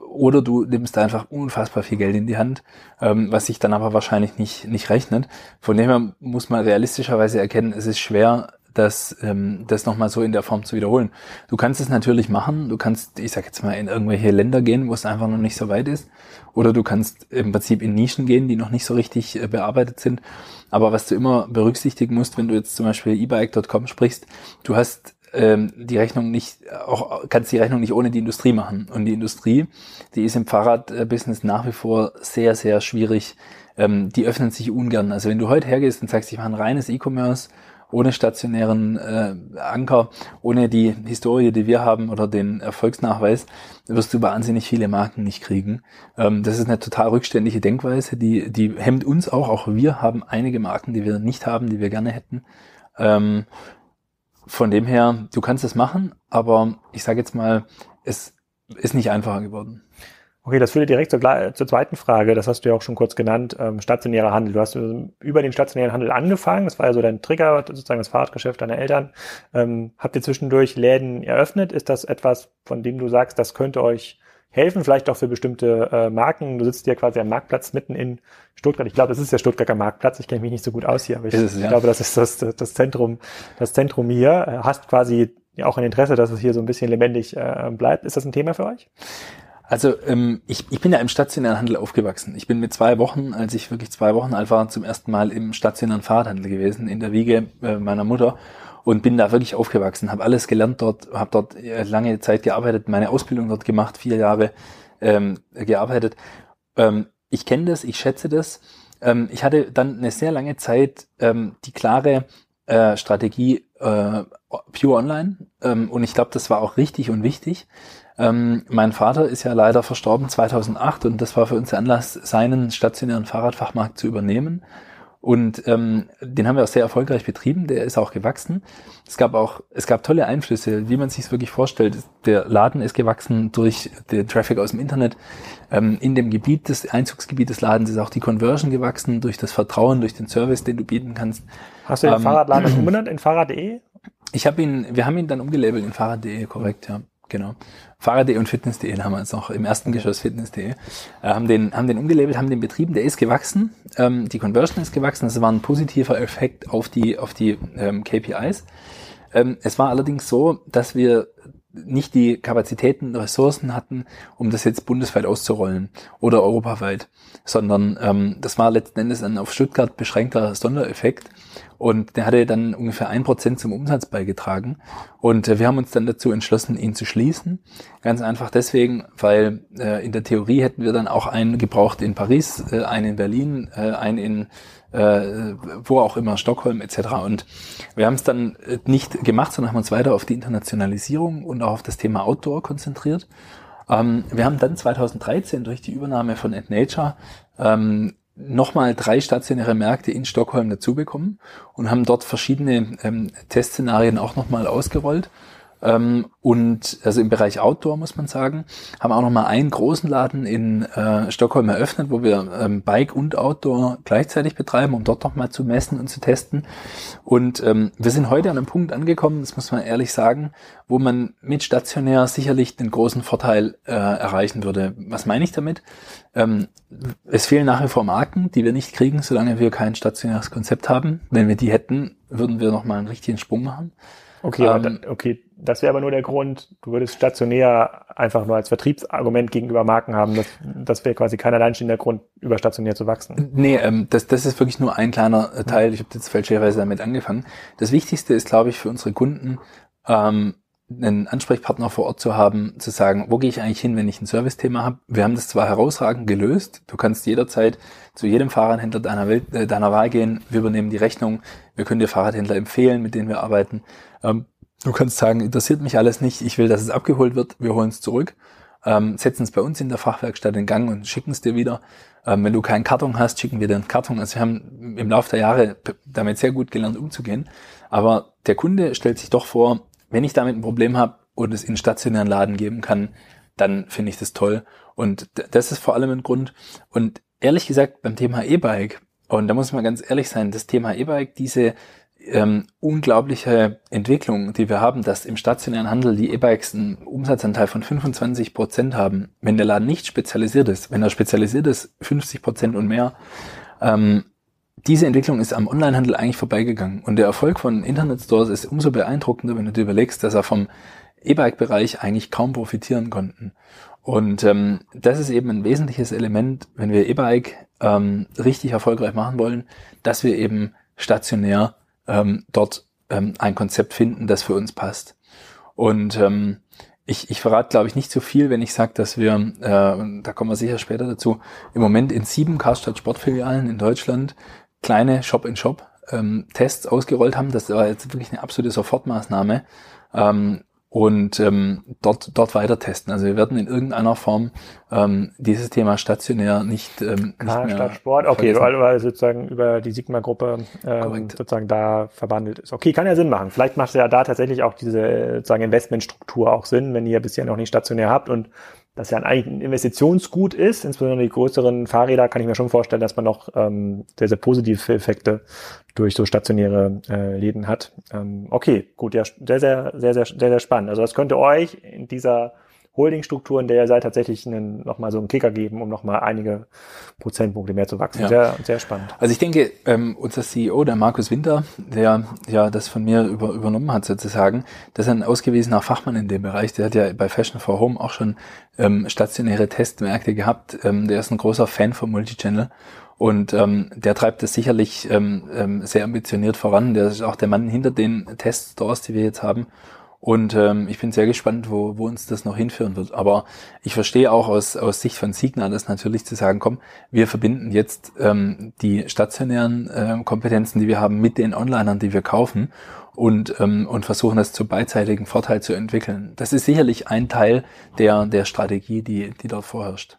Oder du nimmst einfach unfassbar viel Geld in die Hand, ähm, was sich dann aber wahrscheinlich nicht, nicht rechnet. Von dem her muss man realistischerweise erkennen, es ist schwer, das, ähm, das nochmal so in der Form zu wiederholen. Du kannst es natürlich machen, du kannst, ich sag jetzt mal, in irgendwelche Länder gehen, wo es einfach noch nicht so weit ist. Oder du kannst im Prinzip in Nischen gehen, die noch nicht so richtig äh, bearbeitet sind. Aber was du immer berücksichtigen musst, wenn du jetzt zum Beispiel ebike.com sprichst, du hast ähm, die Rechnung nicht, auch kannst die Rechnung nicht ohne die Industrie machen. Und die Industrie, die ist im Fahrradbusiness nach wie vor sehr, sehr schwierig. Ähm, die öffnen sich ungern. Also wenn du heute hergehst und sagst, ich mache ein reines E-Commerce, ohne stationären äh, Anker, ohne die Historie, die wir haben oder den Erfolgsnachweis, wirst du wahnsinnig viele Marken nicht kriegen. Ähm, das ist eine total rückständige Denkweise, die, die hemmt uns auch. Auch wir haben einige Marken, die wir nicht haben, die wir gerne hätten. Ähm, von dem her, du kannst es machen, aber ich sage jetzt mal, es ist nicht einfacher geworden. Okay, das führt direkt zur, zur, zweiten Frage. Das hast du ja auch schon kurz genannt. Ähm, stationärer Handel. Du hast ähm, über den stationären Handel angefangen. Das war ja so dein Trigger, sozusagen das Fahrradgeschäft deiner Eltern. Ähm, habt ihr zwischendurch Läden eröffnet? Ist das etwas, von dem du sagst, das könnte euch helfen, vielleicht auch für bestimmte äh, Marken. Du sitzt hier quasi am Marktplatz mitten in Stuttgart. Ich glaube, das ist der Stuttgarter Marktplatz. Ich kenne mich nicht so gut aus hier, aber ich, es, ja. glaube, das ist das, das Zentrum, das Zentrum hier. Äh, hast quasi auch ein Interesse, dass es hier so ein bisschen lebendig äh, bleibt. Ist das ein Thema für euch? Also ähm, ich, ich bin ja im stationären Handel aufgewachsen. Ich bin mit zwei Wochen, als ich wirklich zwei Wochen alt war, zum ersten Mal im stationären Fahrradhandel gewesen, in der Wiege äh, meiner Mutter und bin da wirklich aufgewachsen, habe alles gelernt dort, habe dort äh, lange Zeit gearbeitet, meine Ausbildung dort gemacht, vier Jahre ähm, gearbeitet. Ähm, ich kenne das, ich schätze das. Ähm, ich hatte dann eine sehr lange Zeit ähm, die klare äh, Strategie äh, Pure Online ähm, und ich glaube, das war auch richtig und wichtig. Ähm, mein Vater ist ja leider verstorben 2008 und das war für uns der Anlass, seinen stationären Fahrradfachmarkt zu übernehmen. Und ähm, den haben wir auch sehr erfolgreich betrieben, der ist auch gewachsen. Es gab auch, es gab tolle Einflüsse, wie man sich es wirklich vorstellt. Der Laden ist gewachsen durch den Traffic aus dem Internet. Ähm, in dem Gebiet, des Einzugsgebiet des Ladens ist auch die Conversion gewachsen durch das Vertrauen, durch den Service, den du bieten kannst. Hast du den ähm, Fahrradladen umbenannt in Fahrrad.de? Ich habe ihn, wir haben ihn dann umgelabelt in Fahrrad.de, korrekt, ja. Genau. Fahrer.de und Fitness.de haben wir jetzt noch im ersten Geschoss Fitness.de, äh, haben den, haben den umgelabelt, haben den betrieben, der ist gewachsen, ähm, die Conversion ist gewachsen, das war ein positiver Effekt auf die, auf die ähm, KPIs. Ähm, es war allerdings so, dass wir nicht die Kapazitäten, Ressourcen hatten, um das jetzt bundesweit auszurollen oder europaweit, sondern ähm, das war letzten Endes ein auf Stuttgart beschränkter Sondereffekt und der hatte dann ungefähr ein Prozent zum Umsatz beigetragen. Und äh, wir haben uns dann dazu entschlossen, ihn zu schließen. Ganz einfach deswegen, weil äh, in der Theorie hätten wir dann auch einen gebraucht in Paris, äh, einen in Berlin, äh, einen in äh, wo auch immer, Stockholm etc. Und wir haben es dann äh, nicht gemacht, sondern haben uns weiter auf die Internationalisierung und auch auf das Thema Outdoor konzentriert. Ähm, wir haben dann 2013 durch die Übernahme von AdNature ähm, nochmal drei stationäre Märkte in Stockholm dazu bekommen und haben dort verschiedene ähm, Testszenarien auch nochmal ausgerollt. Ähm, und also im Bereich Outdoor muss man sagen, haben auch nochmal einen großen Laden in äh, Stockholm eröffnet, wo wir ähm, Bike und Outdoor gleichzeitig betreiben, um dort nochmal zu messen und zu testen. Und ähm, wir sind heute an einem Punkt angekommen, das muss man ehrlich sagen, wo man mit stationär sicherlich den großen Vorteil äh, erreichen würde. Was meine ich damit? Ähm, es fehlen nach wie vor Marken, die wir nicht kriegen, solange wir kein stationäres Konzept haben. Wenn wir die hätten, würden wir nochmal einen richtigen Sprung machen. Okay, ähm, dann, okay, das wäre aber nur der Grund, du würdest stationär einfach nur als Vertriebsargument gegenüber Marken haben. Das, das wäre quasi kein alleinstehender Grund, überstationär zu wachsen. Nee, ähm, das, das ist wirklich nur ein kleiner äh, Teil. Ich habe jetzt fälschlicherweise damit angefangen. Das Wichtigste ist, glaube ich, für unsere Kunden, ähm, einen Ansprechpartner vor Ort zu haben, zu sagen, wo gehe ich eigentlich hin, wenn ich ein Service-Thema habe. Wir haben das zwar herausragend gelöst. Du kannst jederzeit zu jedem Fahrradhändler deiner, Welt, äh, deiner Wahl gehen. Wir übernehmen die Rechnung. Wir können dir Fahrradhändler empfehlen, mit denen wir arbeiten. Ähm, Du kannst sagen, interessiert mich alles nicht, ich will, dass es abgeholt wird, wir holen es zurück, ähm, setzen es bei uns in der Fachwerkstatt in Gang und schicken es dir wieder. Ähm, wenn du keinen Karton hast, schicken wir dir einen Karton. Also wir haben im Laufe der Jahre damit sehr gut gelernt umzugehen. Aber der Kunde stellt sich doch vor, wenn ich damit ein Problem habe und es in stationären Laden geben kann, dann finde ich das toll. Und das ist vor allem ein Grund. Und ehrlich gesagt, beim Thema E-Bike, und da muss man ganz ehrlich sein, das Thema E-Bike, diese ähm, unglaubliche Entwicklung, die wir haben, dass im stationären Handel die E-Bikes einen Umsatzanteil von 25 Prozent haben. Wenn der Laden nicht spezialisiert ist, wenn er spezialisiert ist, 50 Prozent und mehr, ähm, diese Entwicklung ist am Onlinehandel eigentlich vorbeigegangen. Und der Erfolg von Internetstores ist umso beeindruckender, wenn du dir überlegst, dass er vom E-Bike-Bereich eigentlich kaum profitieren konnten. Und ähm, das ist eben ein wesentliches Element, wenn wir E-Bike ähm, richtig erfolgreich machen wollen, dass wir eben stationär ähm, dort ähm, ein Konzept finden, das für uns passt. Und ähm, ich, ich verrate, glaube ich, nicht zu so viel, wenn ich sage, dass wir, äh, da kommen wir sicher später dazu, im Moment in sieben Karstadt Sportfilialen in Deutschland kleine Shop-in-Shop ähm, Tests ausgerollt haben. Das war jetzt wirklich eine absolute Sofortmaßnahme. Ähm, und ähm, dort, dort weiter testen. Also wir werden in irgendeiner Form ähm, dieses Thema stationär nicht, ähm, nicht Klar, mehr Sport, okay, weil, weil sozusagen über die Sigma-Gruppe ähm, sozusagen da verbandelt ist. Okay, kann ja Sinn machen. Vielleicht macht ja da tatsächlich auch diese sozusagen Investmentstruktur auch Sinn, wenn ihr bisher noch nicht stationär habt und das ja eigentlich ein Investitionsgut ist, insbesondere die größeren Fahrräder, kann ich mir schon vorstellen, dass man noch ähm, sehr, sehr positive Effekte durch so stationäre äh, Läden hat. Ähm, okay, gut, ja, sehr, sehr, sehr, sehr, sehr, sehr spannend. Also das könnte euch in dieser Holdingstruktur, in der seid, tatsächlich einen, nochmal so einen Kicker geben, um nochmal einige Prozentpunkte mehr zu wachsen. Ja. Sehr, sehr spannend. Also ich denke, ähm, unser CEO, der Markus Winter, der ja das von mir über, übernommen hat sozusagen, das ist ein ausgewiesener Fachmann in dem Bereich. Der hat ja bei Fashion for Home auch schon ähm, stationäre Testmärkte gehabt. Ähm, der ist ein großer Fan von Multichannel. Und ähm, der treibt das sicherlich ähm, ähm, sehr ambitioniert voran. Der ist auch der Mann hinter den Teststores, die wir jetzt haben. Und ähm, ich bin sehr gespannt, wo, wo uns das noch hinführen wird. Aber ich verstehe auch aus, aus Sicht von Signa das natürlich zu sagen, komm, wir verbinden jetzt ähm, die stationären äh, Kompetenzen, die wir haben, mit den Onlinern, die wir kaufen und, ähm, und versuchen das zu beidseitigen Vorteil zu entwickeln. Das ist sicherlich ein Teil der, der Strategie, die, die dort vorherrscht.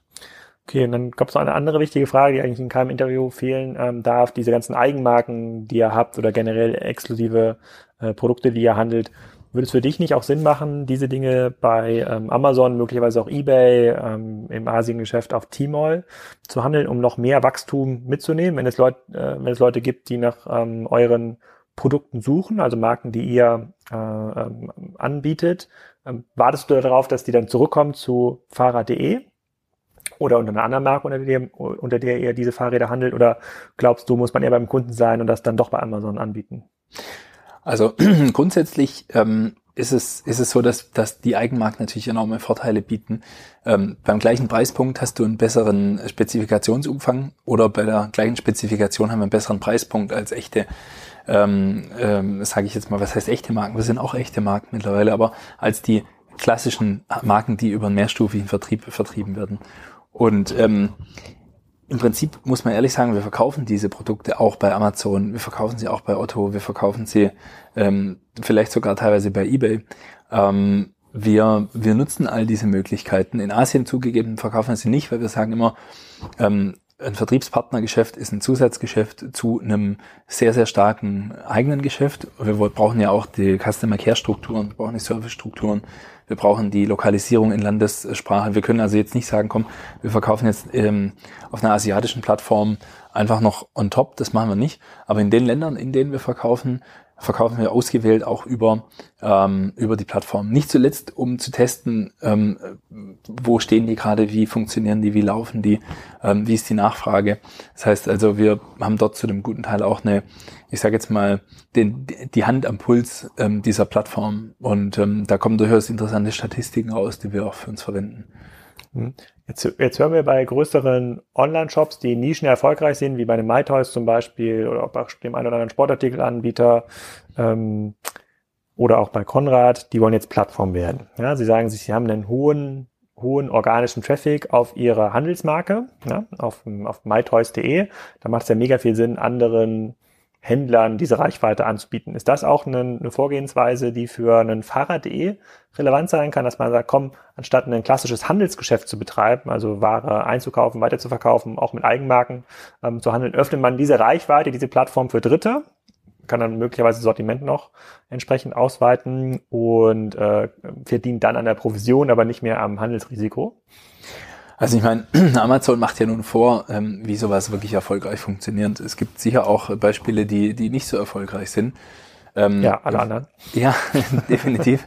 Okay, und dann gab es noch eine andere wichtige Frage, die eigentlich in keinem Interview fehlen ähm, darf. Diese ganzen Eigenmarken, die ihr habt oder generell exklusive äh, Produkte, die ihr handelt, würde es für dich nicht auch Sinn machen, diese Dinge bei ähm, Amazon, möglicherweise auch eBay, ähm, im Asiengeschäft auf Tmall zu handeln, um noch mehr Wachstum mitzunehmen, wenn es, Leut, äh, wenn es Leute gibt, die nach ähm, euren Produkten suchen, also Marken, die ihr äh, ähm, anbietet? Ähm, wartest du darauf, dass die dann zurückkommen zu Fahrrad.de? Oder unter einer anderen Marke, unter der, unter der ihr diese Fahrräder handelt? Oder glaubst du, muss man eher beim Kunden sein und das dann doch bei Amazon anbieten? Also grundsätzlich ähm, ist es, ist es so, dass, dass die Eigenmarken natürlich enorme Vorteile bieten. Ähm, beim gleichen Preispunkt hast du einen besseren Spezifikationsumfang oder bei der gleichen Spezifikation haben wir einen besseren Preispunkt als echte, ähm, ähm, sage ich jetzt mal, was heißt echte Marken? Wir sind auch echte Marken mittlerweile, aber als die klassischen Marken, die über einen mehrstufigen Vertrieb vertrieben werden. Und ähm, im Prinzip muss man ehrlich sagen, wir verkaufen diese Produkte auch bei Amazon, wir verkaufen sie auch bei Otto, wir verkaufen sie ähm, vielleicht sogar teilweise bei eBay. Ähm, wir, wir nutzen all diese Möglichkeiten. In Asien zugegeben verkaufen wir sie nicht, weil wir sagen immer, ähm, ein Vertriebspartnergeschäft ist ein Zusatzgeschäft zu einem sehr, sehr starken eigenen Geschäft. Wir brauchen ja auch die Customer Care Strukturen, wir brauchen die Service Strukturen, wir brauchen die Lokalisierung in Landessprache. Wir können also jetzt nicht sagen, komm, wir verkaufen jetzt ähm, auf einer asiatischen Plattform einfach noch on top. Das machen wir nicht. Aber in den Ländern, in denen wir verkaufen, verkaufen wir ausgewählt auch über, ähm, über die Plattform. Nicht zuletzt, um zu testen, ähm, wo stehen die gerade, wie funktionieren die, wie laufen die, ähm, wie ist die Nachfrage. Das heißt also, wir haben dort zu dem guten Teil auch eine, ich sage jetzt mal, den, die Hand am Puls ähm, dieser Plattform. Und ähm, da kommen durchaus interessante Statistiken raus, die wir auch für uns verwenden. Hm. Jetzt, jetzt hören wir bei größeren Online-Shops, die Nischen erfolgreich sind, wie bei einem MyToys zum Beispiel oder auch bei dem einen oder anderen Sportartikelanbieter ähm, oder auch bei Konrad, die wollen jetzt Plattform werden. Ja, sie sagen sich, sie haben einen hohen hohen organischen Traffic auf ihre Handelsmarke, ja, auf, auf mytoys.de. Da macht es ja mega viel Sinn, anderen Händlern diese Reichweite anzubieten. Ist das auch eine, eine Vorgehensweise, die für einen Fahrrad.de relevant sein kann, dass man sagt, komm, anstatt ein klassisches Handelsgeschäft zu betreiben, also Ware einzukaufen, weiter zu verkaufen, auch mit Eigenmarken ähm, zu handeln, öffnet man diese Reichweite, diese Plattform für Dritte, kann dann möglicherweise Sortiment noch entsprechend ausweiten und äh, verdient dann an der Provision, aber nicht mehr am Handelsrisiko. Also ich meine, Amazon macht ja nun vor, ähm, wie sowas wirklich erfolgreich funktioniert. Es gibt sicher auch Beispiele, die, die nicht so erfolgreich sind. Ähm, ja, alle anderen. Ja, definitiv.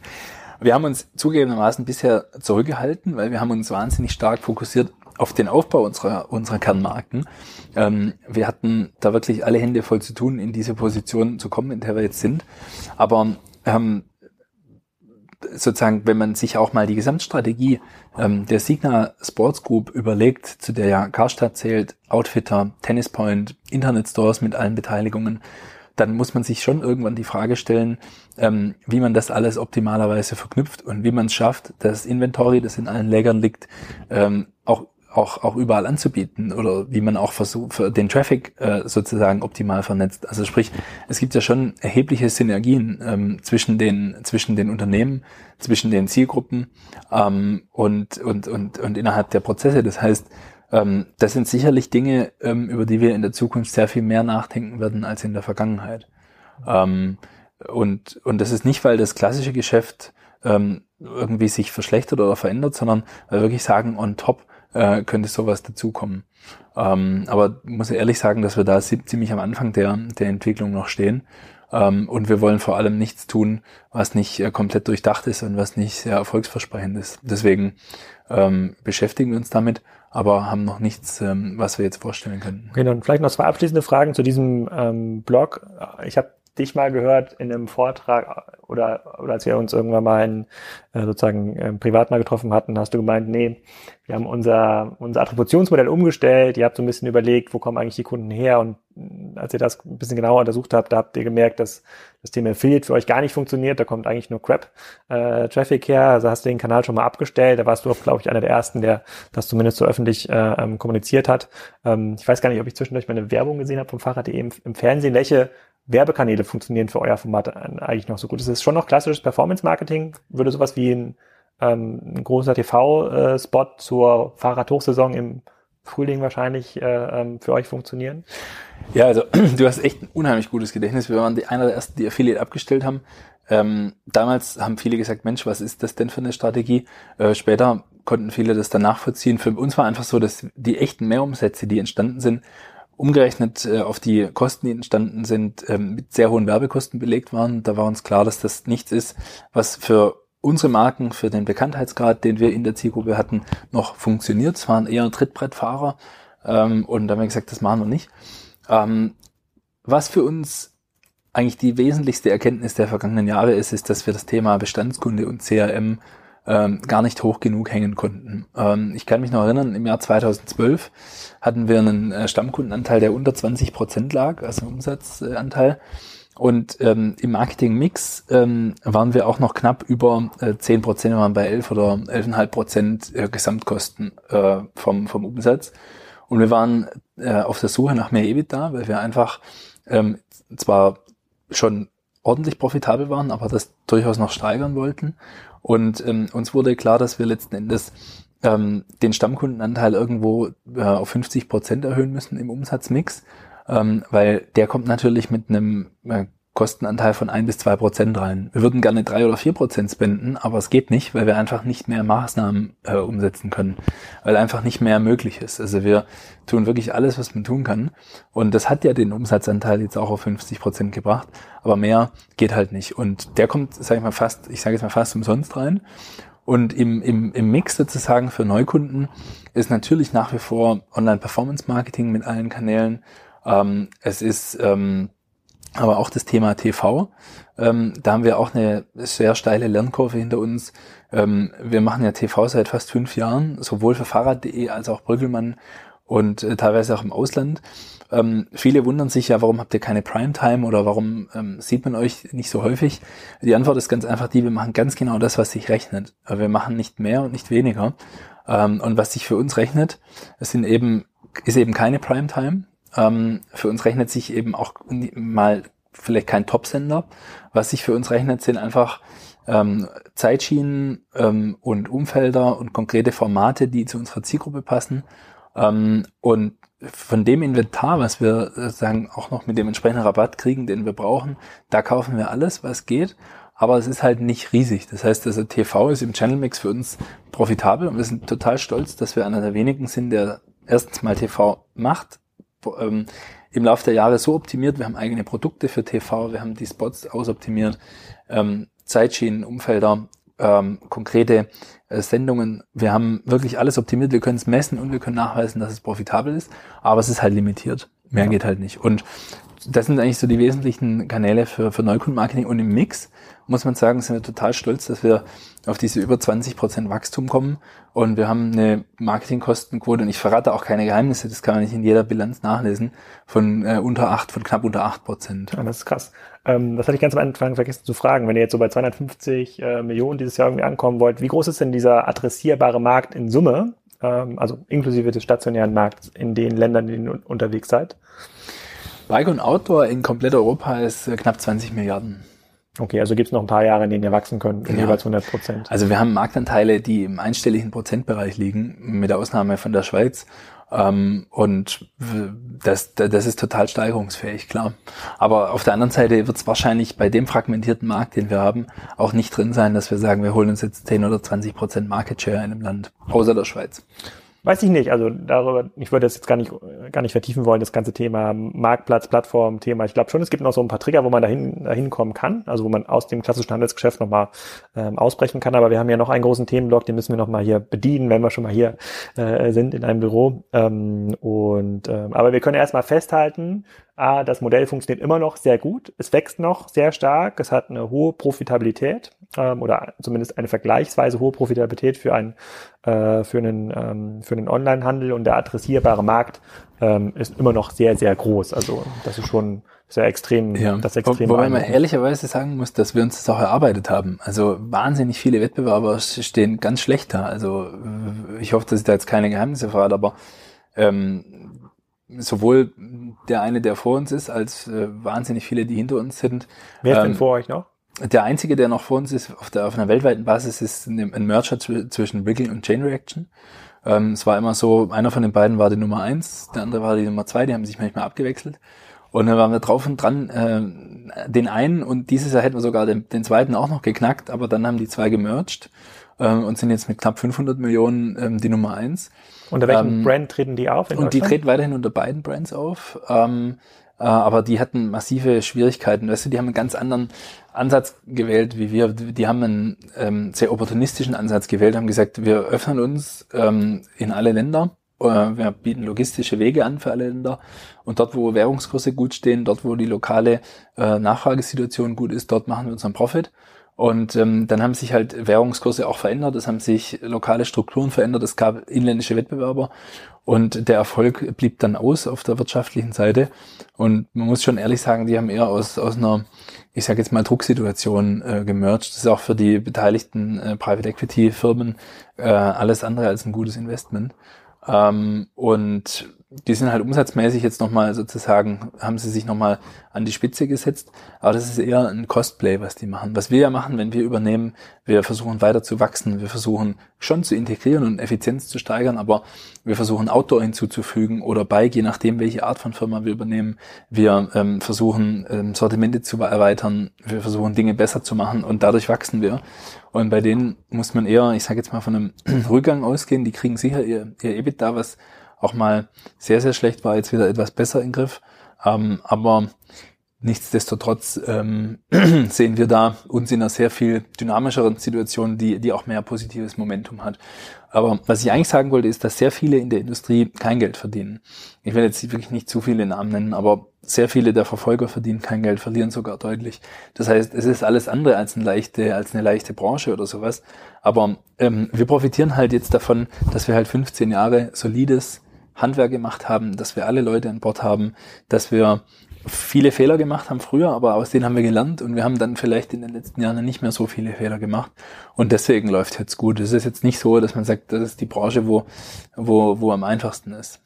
Wir haben uns zugegebenermaßen bisher zurückgehalten, weil wir haben uns wahnsinnig stark fokussiert auf den Aufbau unserer, unserer Kernmarken. Ähm, wir hatten da wirklich alle Hände voll zu tun, in diese Position zu kommen, in der wir jetzt sind. Aber ähm, sozusagen, wenn man sich auch mal die Gesamtstrategie ähm, der Signa Sports Group überlegt, zu der ja Karstadt zählt, Outfitter, Tennispoint, Internetstores mit allen Beteiligungen, dann muss man sich schon irgendwann die Frage stellen, ähm, wie man das alles optimalerweise verknüpft und wie man es schafft, das Inventory, das in allen Lägern liegt, ähm, auch auch, überall anzubieten oder wie man auch versucht, den Traffic äh, sozusagen optimal vernetzt. Also sprich, es gibt ja schon erhebliche Synergien ähm, zwischen den zwischen den Unternehmen, zwischen den Zielgruppen ähm, und, und, und, und innerhalb der Prozesse. Das heißt, ähm, das sind sicherlich Dinge, ähm, über die wir in der Zukunft sehr viel mehr nachdenken werden als in der Vergangenheit. Ähm, und, und das ist nicht, weil das klassische Geschäft ähm, irgendwie sich verschlechtert oder verändert, sondern weil wir wirklich sagen, on top äh, könnte sowas dazukommen. Ähm, aber muss ehrlich sagen, dass wir da ziemlich am Anfang der, der Entwicklung noch stehen. Ähm, und wir wollen vor allem nichts tun, was nicht äh, komplett durchdacht ist und was nicht sehr erfolgsversprechend ist. Deswegen ähm, beschäftigen wir uns damit, aber haben noch nichts, ähm, was wir jetzt vorstellen können. Okay, dann vielleicht noch zwei abschließende Fragen zu diesem ähm, Blog. Ich habe dich mal gehört in einem Vortrag oder, oder als wir uns irgendwann mal in, äh, sozusagen äh, privat mal getroffen hatten, hast du gemeint, nee, wir haben unser, unser Attributionsmodell umgestellt, ihr habt so ein bisschen überlegt, wo kommen eigentlich die Kunden her? Und äh, als ihr das ein bisschen genauer untersucht habt, da habt ihr gemerkt, dass das Thema Affiliate für euch gar nicht funktioniert, da kommt eigentlich nur Crap äh, her, also hast du den Kanal schon mal abgestellt, da warst du auch, glaube ich, einer der ersten, der das zumindest so öffentlich äh, ähm, kommuniziert hat. Ähm, ich weiß gar nicht, ob ich zwischendurch meine Werbung gesehen habe vom Fahrrad.de im, im Fernsehen, welche Werbekanäle funktionieren für euer Format eigentlich noch so gut? Ist es schon noch klassisches Performance-Marketing? Würde sowas wie ein, ähm, ein großer TV-Spot zur Fahrradhochsaison im Frühling wahrscheinlich äh, ähm, für euch funktionieren? Ja, also du hast echt ein unheimlich gutes Gedächtnis. Wir waren die einer der ersten, die Affiliate abgestellt haben. Ähm, damals haben viele gesagt, Mensch, was ist das denn für eine Strategie? Äh, später konnten viele das dann nachvollziehen. Für uns war einfach so, dass die echten Mehrumsätze, die entstanden sind, umgerechnet äh, auf die Kosten, die entstanden sind, ähm, mit sehr hohen Werbekosten belegt waren. Da war uns klar, dass das nichts ist, was für unsere Marken, für den Bekanntheitsgrad, den wir in der Zielgruppe hatten, noch funktioniert. Es waren eher Trittbrettfahrer ähm, und da haben wir gesagt, das machen wir nicht. Ähm, was für uns eigentlich die wesentlichste Erkenntnis der vergangenen Jahre ist, ist, dass wir das Thema Bestandskunde und CRM ähm, gar nicht hoch genug hängen konnten. Ähm, ich kann mich noch erinnern, im Jahr 2012 hatten wir einen äh, Stammkundenanteil, der unter 20 Prozent lag, also Umsatzanteil. Und ähm, im Marketing-Mix ähm, waren wir auch noch knapp über äh, 10 Prozent, wir waren bei 11 oder 11,5 Prozent äh, Gesamtkosten äh, vom, vom Umsatz. Und wir waren äh, auf der Suche nach mehr EBITDA, weil wir einfach ähm, zwar schon ordentlich profitabel waren, aber das durchaus noch steigern wollten. Und ähm, uns wurde klar, dass wir letzten Endes ähm, den Stammkundenanteil irgendwo äh, auf 50 Prozent erhöhen müssen im Umsatzmix, ähm, weil der kommt natürlich mit einem äh, Kostenanteil von ein bis zwei Prozent rein. Wir würden gerne drei oder vier Prozent spenden, aber es geht nicht, weil wir einfach nicht mehr Maßnahmen äh, umsetzen können, weil einfach nicht mehr möglich ist. Also wir tun wirklich alles, was man tun kann. Und das hat ja den Umsatzanteil jetzt auch auf 50 Prozent gebracht, aber mehr geht halt nicht. Und der kommt, sage ich mal, fast, ich sage jetzt mal fast umsonst rein. Und im, im, im Mix sozusagen für Neukunden ist natürlich nach wie vor Online-Performance-Marketing mit allen Kanälen. Ähm, es ist ähm, aber auch das Thema TV. Ähm, da haben wir auch eine sehr steile Lernkurve hinter uns. Ähm, wir machen ja TV seit fast fünf Jahren, sowohl für Fahrrad.de als auch Brüggelmann und äh, teilweise auch im Ausland. Ähm, viele wundern sich ja, warum habt ihr keine Primetime oder warum ähm, sieht man euch nicht so häufig? Die Antwort ist ganz einfach die, wir machen ganz genau das, was sich rechnet. Wir machen nicht mehr und nicht weniger. Ähm, und was sich für uns rechnet, es sind eben, ist eben keine Primetime, ähm, für uns rechnet sich eben auch mal vielleicht kein Top-Sender. Was sich für uns rechnet, sind einfach ähm, Zeitschienen ähm, und Umfelder und konkrete Formate, die zu unserer Zielgruppe passen. Ähm, und von dem Inventar, was wir sagen, auch noch mit dem entsprechenden Rabatt kriegen, den wir brauchen, da kaufen wir alles, was geht. Aber es ist halt nicht riesig. Das heißt, also TV ist im Channel Mix für uns profitabel und wir sind total stolz, dass wir einer der wenigen sind, der erstens mal TV macht, ähm, im Laufe der Jahre so optimiert. Wir haben eigene Produkte für TV, wir haben die Spots ausoptimiert, ähm, Zeitschienen, Umfelder, ähm, konkrete äh, Sendungen. Wir haben wirklich alles optimiert. Wir können es messen und wir können nachweisen, dass es profitabel ist, aber es ist halt limitiert. Mehr ja. geht halt nicht. Und das sind eigentlich so die wesentlichen Kanäle für, für Neukundenmarketing und im Mix muss man sagen, sind wir total stolz, dass wir auf diese über 20 Prozent Wachstum kommen und wir haben eine Marketingkostenquote und ich verrate auch keine Geheimnisse, das kann man nicht in jeder Bilanz nachlesen, von äh, unter acht, von knapp unter acht Prozent. Ja, das ist krass. Ähm, das hatte ich ganz am Anfang vergessen zu fragen. Wenn ihr jetzt so bei 250 äh, Millionen dieses Jahr irgendwie ankommen wollt, wie groß ist denn dieser adressierbare Markt in Summe, ähm, also inklusive des stationären Markts in den Ländern, in denen ihr unterwegs seid? Bike und Outdoor in komplett Europa ist äh, knapp 20 Milliarden. Okay, also gibt es noch ein paar Jahre, in denen ihr wachsen könnt, in ja. jeweils 100 Prozent. Also wir haben Marktanteile, die im einstelligen Prozentbereich liegen, mit der Ausnahme von der Schweiz. Ähm, und das, das ist total steigerungsfähig, klar. Aber auf der anderen Seite wird es wahrscheinlich bei dem fragmentierten Markt, den wir haben, auch nicht drin sein, dass wir sagen, wir holen uns jetzt 10 oder 20 Prozent Market Share in einem Land, außer der Schweiz. Weiß ich nicht. Also darüber, ich würde das jetzt gar nicht, gar nicht vertiefen wollen, das ganze Thema Marktplatz, Plattform, Thema. Ich glaube schon, es gibt noch so ein paar Trigger, wo man dahin, dahin kommen kann, also wo man aus dem klassischen Handelsgeschäft nochmal ähm, ausbrechen kann. Aber wir haben ja noch einen großen Themenblock, den müssen wir nochmal hier bedienen, wenn wir schon mal hier äh, sind in einem Büro. Ähm, und ähm, aber wir können erstmal festhalten, Ah, das Modell funktioniert immer noch sehr gut. Es wächst noch sehr stark. Es hat eine hohe Profitabilität ähm, oder zumindest eine vergleichsweise hohe Profitabilität für einen äh, für einen ähm, für einen Onlinehandel und der adressierbare Markt ähm, ist immer noch sehr sehr groß. Also das ist schon sehr extrem. Ja. Das extrem Wo, wobei man ehrlicherweise sagen muss, dass wir uns das auch erarbeitet haben. Also wahnsinnig viele Wettbewerber stehen ganz schlecht da. Also ich hoffe, dass ich da jetzt keine Geheimnisse verrate, aber ähm, sowohl der eine, der vor uns ist, als äh, wahnsinnig viele, die hinter uns sind. Wer ist ähm, denn vor euch noch? Der einzige, der noch vor uns ist, auf, der, auf einer weltweiten Basis, ist ein, ein Merger zwischen Wiggle und Chain Reaction. Ähm, es war immer so, einer von den beiden war die Nummer eins, der andere war die Nummer zwei, die haben sich manchmal abgewechselt. Und dann waren wir drauf und dran, äh, den einen und dieses Jahr hätten wir sogar den, den zweiten auch noch geknackt, aber dann haben die zwei gemerged äh, und sind jetzt mit knapp 500 Millionen ähm, die Nummer eins. Unter welchem ähm, Brand treten die auf? und die treten weiterhin unter beiden Brands auf. Ähm, äh, aber die hatten massive Schwierigkeiten. Weißt du, die haben einen ganz anderen Ansatz gewählt wie wir. Die haben einen ähm, sehr opportunistischen Ansatz gewählt, haben gesagt, wir öffnen uns ähm, in alle Länder. Äh, wir bieten logistische Wege an für alle Länder. Und dort, wo Währungskurse gut stehen, dort, wo die lokale äh, Nachfragesituation gut ist, dort machen wir unseren Profit. Und ähm, dann haben sich halt Währungskurse auch verändert, es haben sich lokale Strukturen verändert, es gab inländische Wettbewerber und der Erfolg blieb dann aus auf der wirtschaftlichen Seite. Und man muss schon ehrlich sagen, die haben eher aus, aus einer, ich sage jetzt mal, Drucksituation äh, gemerged. Das ist auch für die beteiligten äh, Private Equity Firmen äh, alles andere als ein gutes Investment. Ähm, und die sind halt umsatzmäßig jetzt nochmal sozusagen, haben sie sich nochmal an die Spitze gesetzt. Aber das ist eher ein Costplay, was die machen. Was wir ja machen, wenn wir übernehmen, wir versuchen weiter zu wachsen. Wir versuchen schon zu integrieren und Effizienz zu steigern, aber wir versuchen Outdoor hinzuzufügen oder Bike, je nachdem, welche Art von Firma wir übernehmen. Wir ähm, versuchen ähm, Sortimente zu erweitern. Wir versuchen Dinge besser zu machen und dadurch wachsen wir. Und bei denen muss man eher, ich sage jetzt mal, von einem Rückgang ausgehen. Die kriegen sicher ihr, ihr EBITDA, was auch mal sehr, sehr schlecht war, jetzt wieder etwas besser den Griff. Ähm, aber nichtsdestotrotz ähm, sehen wir da uns in einer sehr viel dynamischeren Situation, die, die auch mehr positives Momentum hat. Aber was ich eigentlich sagen wollte, ist, dass sehr viele in der Industrie kein Geld verdienen. Ich will jetzt wirklich nicht zu viele Namen nennen, aber sehr viele der Verfolger verdienen kein Geld, verlieren sogar deutlich. Das heißt, es ist alles andere als eine leichte, als eine leichte Branche oder sowas. Aber ähm, wir profitieren halt jetzt davon, dass wir halt 15 Jahre solides Handwerk gemacht haben, dass wir alle Leute an Bord haben, dass wir viele Fehler gemacht haben früher, aber aus denen haben wir gelernt und wir haben dann vielleicht in den letzten Jahren nicht mehr so viele Fehler gemacht und deswegen läuft jetzt gut. Es ist jetzt nicht so, dass man sagt, das ist die Branche, wo, wo, wo am einfachsten ist.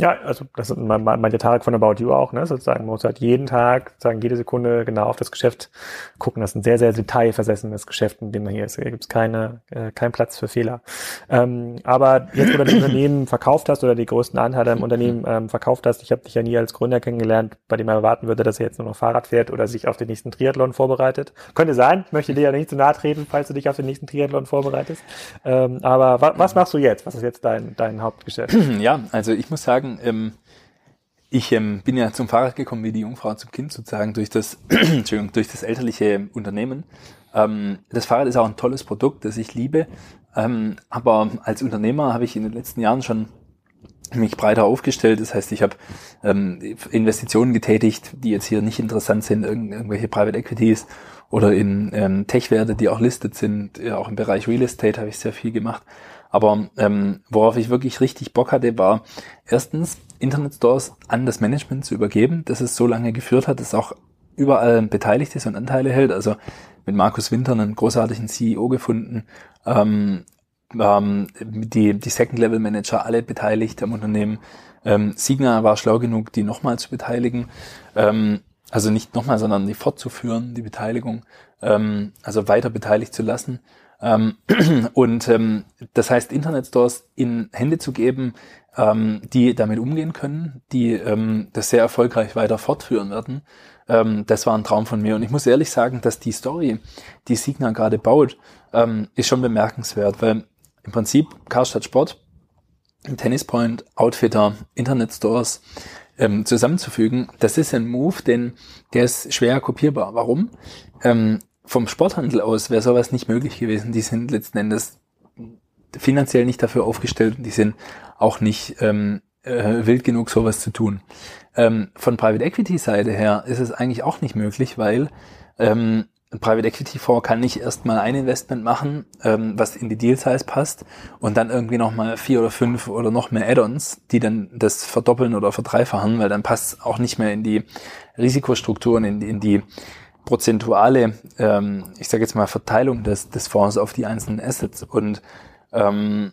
Ja, also das meint der Tarek von About You auch, ne? Sozusagen, man muss halt jeden Tag, sagen jede Sekunde genau auf das Geschäft gucken. Das ist ein sehr, sehr detailversessenes Geschäft, in dem man hier ist. Hier gibt es keine, äh, keinen Platz für Fehler. Ähm, aber jetzt, wo du das Unternehmen verkauft hast oder die größten Anteile im Unternehmen ähm, verkauft hast, ich habe dich ja nie als Gründer kennengelernt, bei dem man erwarten würde, dass er jetzt nur noch Fahrrad fährt oder sich auf den nächsten Triathlon vorbereitet. Könnte sein, möchte dir ja nicht zu nahe treten, falls du dich auf den nächsten Triathlon vorbereitest. Ähm, aber wa was machst du jetzt? Was ist jetzt dein, dein Hauptgeschäft? Ja, also ich muss sagen, sagen, ähm, ich ähm, bin ja zum Fahrrad gekommen wie die Jungfrau zum Kind sozusagen durch das, Entschuldigung, durch das elterliche Unternehmen. Ähm, das Fahrrad ist auch ein tolles Produkt, das ich liebe. Ähm, aber als Unternehmer habe ich in den letzten Jahren schon mich breiter aufgestellt. Das heißt, ich habe ähm, Investitionen getätigt, die jetzt hier nicht interessant sind, irgend, irgendwelche Private Equities oder in ähm, Tech-Werte, die auch listet sind. Ja, auch im Bereich Real Estate habe ich sehr viel gemacht. Aber ähm, worauf ich wirklich richtig Bock hatte, war erstens Internetstores an das Management zu übergeben, das es so lange geführt hat, dass auch überall beteiligt ist und Anteile hält. Also mit Markus Winter einen großartigen CEO gefunden, ähm, ähm, die, die Second-Level-Manager alle beteiligt am Unternehmen. Ähm, Signa war schlau genug, die nochmal zu beteiligen. Ähm, also nicht nochmal, sondern die fortzuführen, die Beteiligung, ähm, also weiter beteiligt zu lassen. Ähm, und ähm, das heißt, Internetstores in Hände zu geben, ähm, die damit umgehen können, die ähm, das sehr erfolgreich weiter fortführen werden, ähm, das war ein Traum von mir. Und ich muss ehrlich sagen, dass die Story, die Signa gerade baut, ähm, ist schon bemerkenswert, weil im Prinzip Karstadt Sport, Tennispoint, Outfitter, Internetstores ähm, zusammenzufügen, das ist ein Move, denn der ist schwer kopierbar. Warum? Ähm, vom Sporthandel aus wäre sowas nicht möglich gewesen. Die sind letzten Endes finanziell nicht dafür aufgestellt und die sind auch nicht ähm, äh, wild genug, sowas zu tun. Ähm, von Private Equity Seite her ist es eigentlich auch nicht möglich, weil ähm, ein Private Equity Fonds kann nicht erstmal ein Investment machen, ähm, was in die Deal Size passt und dann irgendwie nochmal vier oder fünf oder noch mehr Add-ons, die dann das verdoppeln oder verdreifachen, weil dann passt auch nicht mehr in die Risikostrukturen, in, in die prozentuale, ähm, ich sage jetzt mal, Verteilung des, des Fonds auf die einzelnen Assets. Und ähm,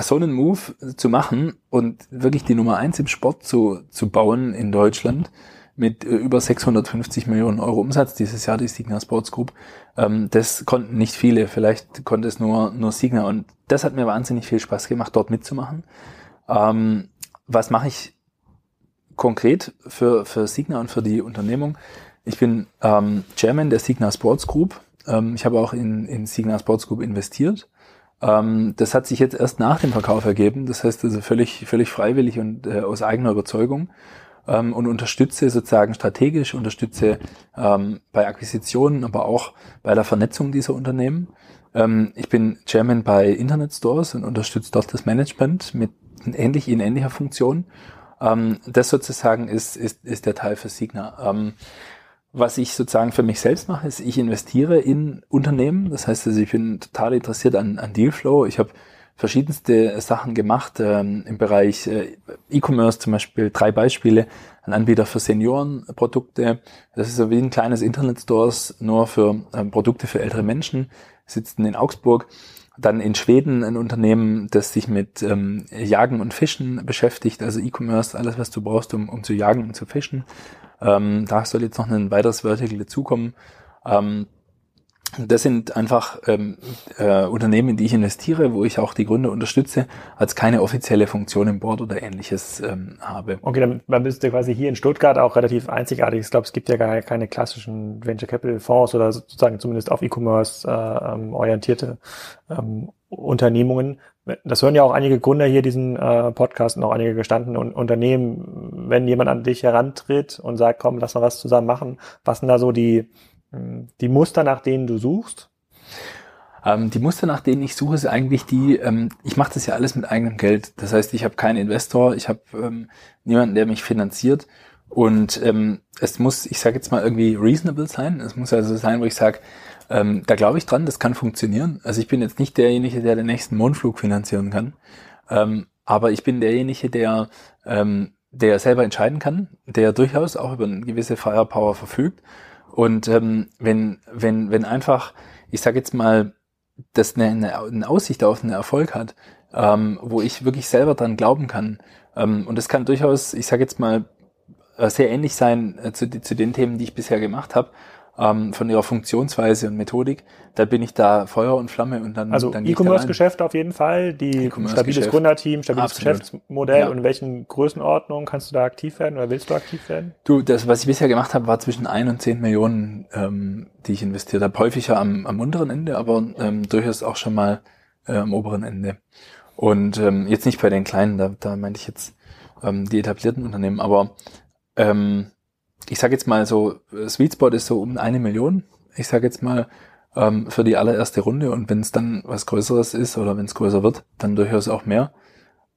so einen Move zu machen und wirklich die Nummer eins im Sport zu, zu bauen in Deutschland mit äh, über 650 Millionen Euro Umsatz dieses Jahr, die Signa Sports Group, ähm, das konnten nicht viele, vielleicht konnte es nur, nur Signa und das hat mir wahnsinnig viel Spaß gemacht, dort mitzumachen. Ähm, was mache ich konkret für, für Signa und für die Unternehmung? Ich bin ähm, Chairman der Signa Sports Group. Ähm, ich habe auch in, in Signa Sports Group investiert. Ähm, das hat sich jetzt erst nach dem Verkauf ergeben. Das heißt also völlig, völlig freiwillig und äh, aus eigener Überzeugung. Ähm, und unterstütze sozusagen strategisch, unterstütze ähm, bei Akquisitionen, aber auch bei der Vernetzung dieser Unternehmen. Ähm, ich bin Chairman bei Internet Stores und unterstütze dort das Management mit ähnlich in ähnlicher Funktion. Ähm, das sozusagen ist, ist, ist der Teil für Signa. Ähm, was ich sozusagen für mich selbst mache, ist, ich investiere in Unternehmen. Das heißt, also ich bin total interessiert an, an Dealflow. Ich habe verschiedenste Sachen gemacht ähm, im Bereich äh, E-Commerce, zum Beispiel drei Beispiele. Ein Anbieter für Seniorenprodukte. Das ist so wie ein kleines Internetstores, nur für ähm, Produkte für ältere Menschen. Sitzen in Augsburg. Dann in Schweden ein Unternehmen, das sich mit ähm, Jagen und Fischen beschäftigt, also E-Commerce, alles was du brauchst, um, um zu jagen und zu fischen. Ähm, da soll jetzt noch ein weiteres Vertical dazukommen. Ähm, das sind einfach ähm, äh, Unternehmen, in die ich investiere, wo ich auch die Gründer unterstütze, als keine offizielle Funktion im Board oder ähnliches ähm, habe. Okay, dann, dann bist du quasi hier in Stuttgart auch relativ einzigartig. Ich glaube, es gibt ja gar keine klassischen Venture Capital Fonds oder sozusagen zumindest auf E-Commerce äh, ähm, orientierte ähm, Unternehmungen. Das hören ja auch einige Gründer hier diesen äh, Podcast und auch einige gestandene Unternehmen. Wenn jemand an dich herantritt und sagt, komm, lass mal was zusammen machen, was sind da so die die Muster, nach denen du suchst? Ähm, die Muster, nach denen ich suche, ist eigentlich die, ähm, ich mache das ja alles mit eigenem Geld. Das heißt, ich habe keinen Investor, ich habe ähm, niemanden, der mich finanziert. Und ähm, es muss, ich sage jetzt mal, irgendwie reasonable sein. Es muss also sein, wo ich sage, ähm, da glaube ich dran, das kann funktionieren. Also ich bin jetzt nicht derjenige, der den nächsten Mondflug finanzieren kann. Ähm, aber ich bin derjenige, der, ähm, der selber entscheiden kann, der durchaus auch über eine gewisse Firepower verfügt und ähm, wenn, wenn, wenn einfach, ich sage jetzt mal, das eine, eine, eine Aussicht auf einen Erfolg hat, ähm, wo ich wirklich selber dran glauben kann. Ähm, und das kann durchaus, ich sage jetzt mal, äh, sehr ähnlich sein äh, zu, zu den Themen, die ich bisher gemacht habe ähm, von ihrer Funktionsweise und Methodik, da bin ich da Feuer und Flamme und dann Also dann E-Commerce-Geschäft auf jeden Fall, die stabiles Gründerteam, stabiles Absolut. Geschäftsmodell ja. und in welchen Größenordnungen kannst du da aktiv werden oder willst du aktiv werden? Du, das, was ich bisher gemacht habe, war zwischen ein und zehn Millionen, ähm, die ich investiert habe. Häufiger am, am unteren Ende, aber ähm, durchaus auch schon mal äh, am oberen Ende. Und ähm, jetzt nicht bei den kleinen, da, da meinte ich jetzt ähm, die etablierten Unternehmen, aber ähm, ich sage jetzt mal so, Sweet Spot ist so um eine Million. Ich sage jetzt mal ähm, für die allererste Runde und wenn es dann was Größeres ist oder wenn es größer wird, dann durchaus auch mehr.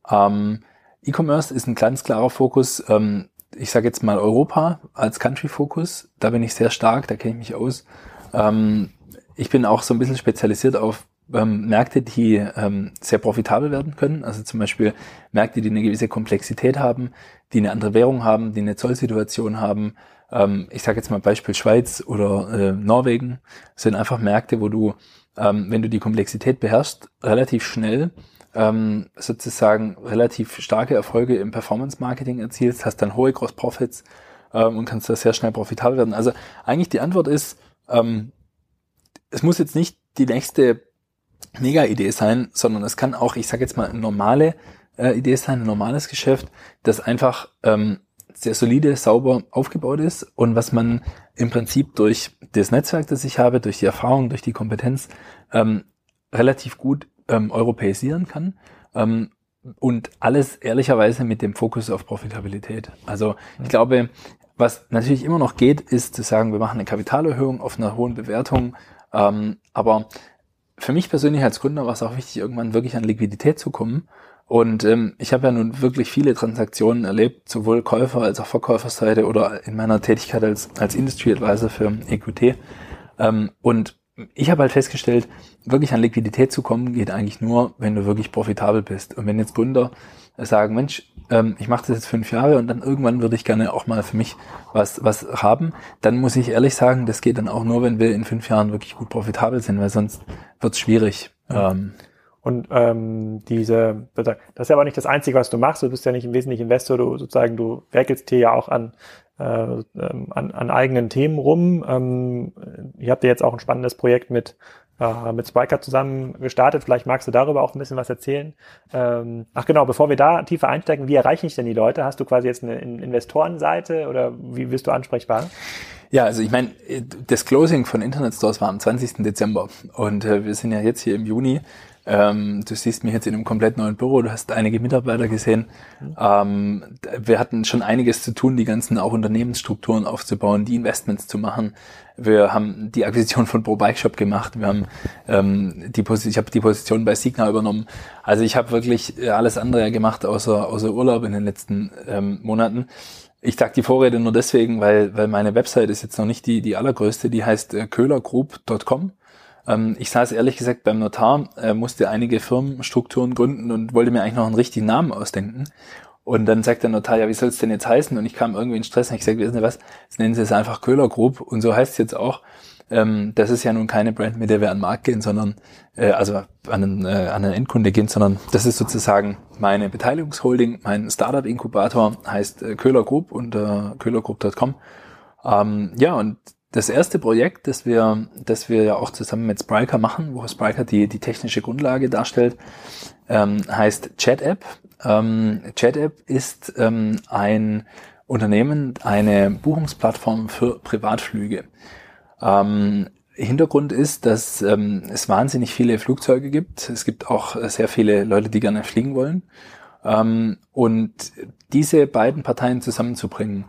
Ähm, E-Commerce ist ein ganz klarer Fokus. Ähm, ich sage jetzt mal Europa als Country-Fokus. Da bin ich sehr stark, da kenne ich mich aus. Ähm, ich bin auch so ein bisschen spezialisiert auf ähm, Märkte, die ähm, sehr profitabel werden können. Also zum Beispiel Märkte, die eine gewisse Komplexität haben, die eine andere Währung haben, die eine Zollsituation haben. Ähm, ich sage jetzt mal Beispiel Schweiz oder äh, Norwegen sind einfach Märkte, wo du, ähm, wenn du die Komplexität beherrschst, relativ schnell ähm, sozusagen relativ starke Erfolge im Performance-Marketing erzielst, hast dann hohe Gross-Profits ähm, und kannst da sehr schnell profitabel werden. Also eigentlich die Antwort ist, ähm, es muss jetzt nicht die nächste Mega-Idee sein, sondern es kann auch, ich sage jetzt mal, normale äh, Idee sein, ein normales Geschäft, das einfach ähm, sehr solide, sauber aufgebaut ist und was man im Prinzip durch das Netzwerk, das ich habe, durch die Erfahrung, durch die Kompetenz ähm, relativ gut ähm, europäisieren kann ähm, und alles ehrlicherweise mit dem Fokus auf Profitabilität. Also ich glaube, was natürlich immer noch geht, ist zu sagen, wir machen eine Kapitalerhöhung auf einer hohen Bewertung, ähm, aber für mich persönlich als Gründer war es auch wichtig, irgendwann wirklich an Liquidität zu kommen. Und ähm, ich habe ja nun wirklich viele Transaktionen erlebt, sowohl Käufer- als auch Verkäuferseite oder in meiner Tätigkeit als, als Industry Advisor für EQT. Ähm, und ich habe halt festgestellt, wirklich an Liquidität zu kommen, geht eigentlich nur, wenn du wirklich profitabel bist. Und wenn jetzt Gründer sagen, Mensch, ähm, ich mache das jetzt fünf Jahre und dann irgendwann würde ich gerne auch mal für mich was, was haben, dann muss ich ehrlich sagen, das geht dann auch nur, wenn wir in fünf Jahren wirklich gut profitabel sind, weil sonst wird es schwierig. Ja. Ähm, und ähm, diese, das ist ja aber nicht das Einzige, was du machst. Du bist ja nicht im Wesentlichen Investor, du sozusagen, du werkelst hier ja auch an, äh, ähm, an, an eigenen Themen rum. Ähm, ihr habt ja jetzt auch ein spannendes Projekt mit äh, mit Spiker zusammen gestartet. Vielleicht magst du darüber auch ein bisschen was erzählen. Ähm, ach genau, bevor wir da tiefer einsteigen, wie erreiche ich denn die Leute? Hast du quasi jetzt eine Investorenseite oder wie bist du ansprechbar? Ja, also ich meine, das Closing von Internet Stores war am 20. Dezember und äh, wir sind ja jetzt hier im Juni ähm, du siehst mich jetzt in einem komplett neuen Büro, du hast einige Mitarbeiter gesehen. Ähm, wir hatten schon einiges zu tun, die ganzen auch Unternehmensstrukturen aufzubauen, die Investments zu machen. Wir haben die Akquisition von Pro Bike Shop gemacht. Wir haben ähm, die Position, ich habe die Position bei Signa übernommen. Also ich habe wirklich alles andere gemacht außer außer Urlaub in den letzten ähm, Monaten. Ich sage die Vorrede nur deswegen, weil weil meine Website ist jetzt noch nicht die die allergrößte. Die heißt äh, köhlergroup.com. Ähm, ich saß ehrlich gesagt beim Notar, äh, musste einige Firmenstrukturen gründen und wollte mir eigentlich noch einen richtigen Namen ausdenken. Und dann sagt der Notar, ja, wie soll es denn jetzt heißen? Und ich kam irgendwie in Stress und ich gesagt, wissen Sie was, jetzt nennen Sie es einfach Köhler Group. Und so heißt es jetzt auch. Ähm, das ist ja nun keine Brand, mit der wir an den Markt gehen, sondern äh, also an einen, äh, an einen Endkunde gehen, sondern das ist sozusagen meine Beteiligungsholding, mein Startup-Inkubator heißt äh, Köhler Group unter köhlergroup.com. Ähm, ja, und das erste Projekt, das wir, das wir ja auch zusammen mit Spryker machen, wo Spryker die, die technische Grundlage darstellt, ähm, heißt ChatApp. Ähm, ChatApp ist ähm, ein Unternehmen, eine Buchungsplattform für Privatflüge. Ähm, Hintergrund ist, dass ähm, es wahnsinnig viele Flugzeuge gibt. Es gibt auch sehr viele Leute, die gerne fliegen wollen. Ähm, und diese beiden Parteien zusammenzubringen,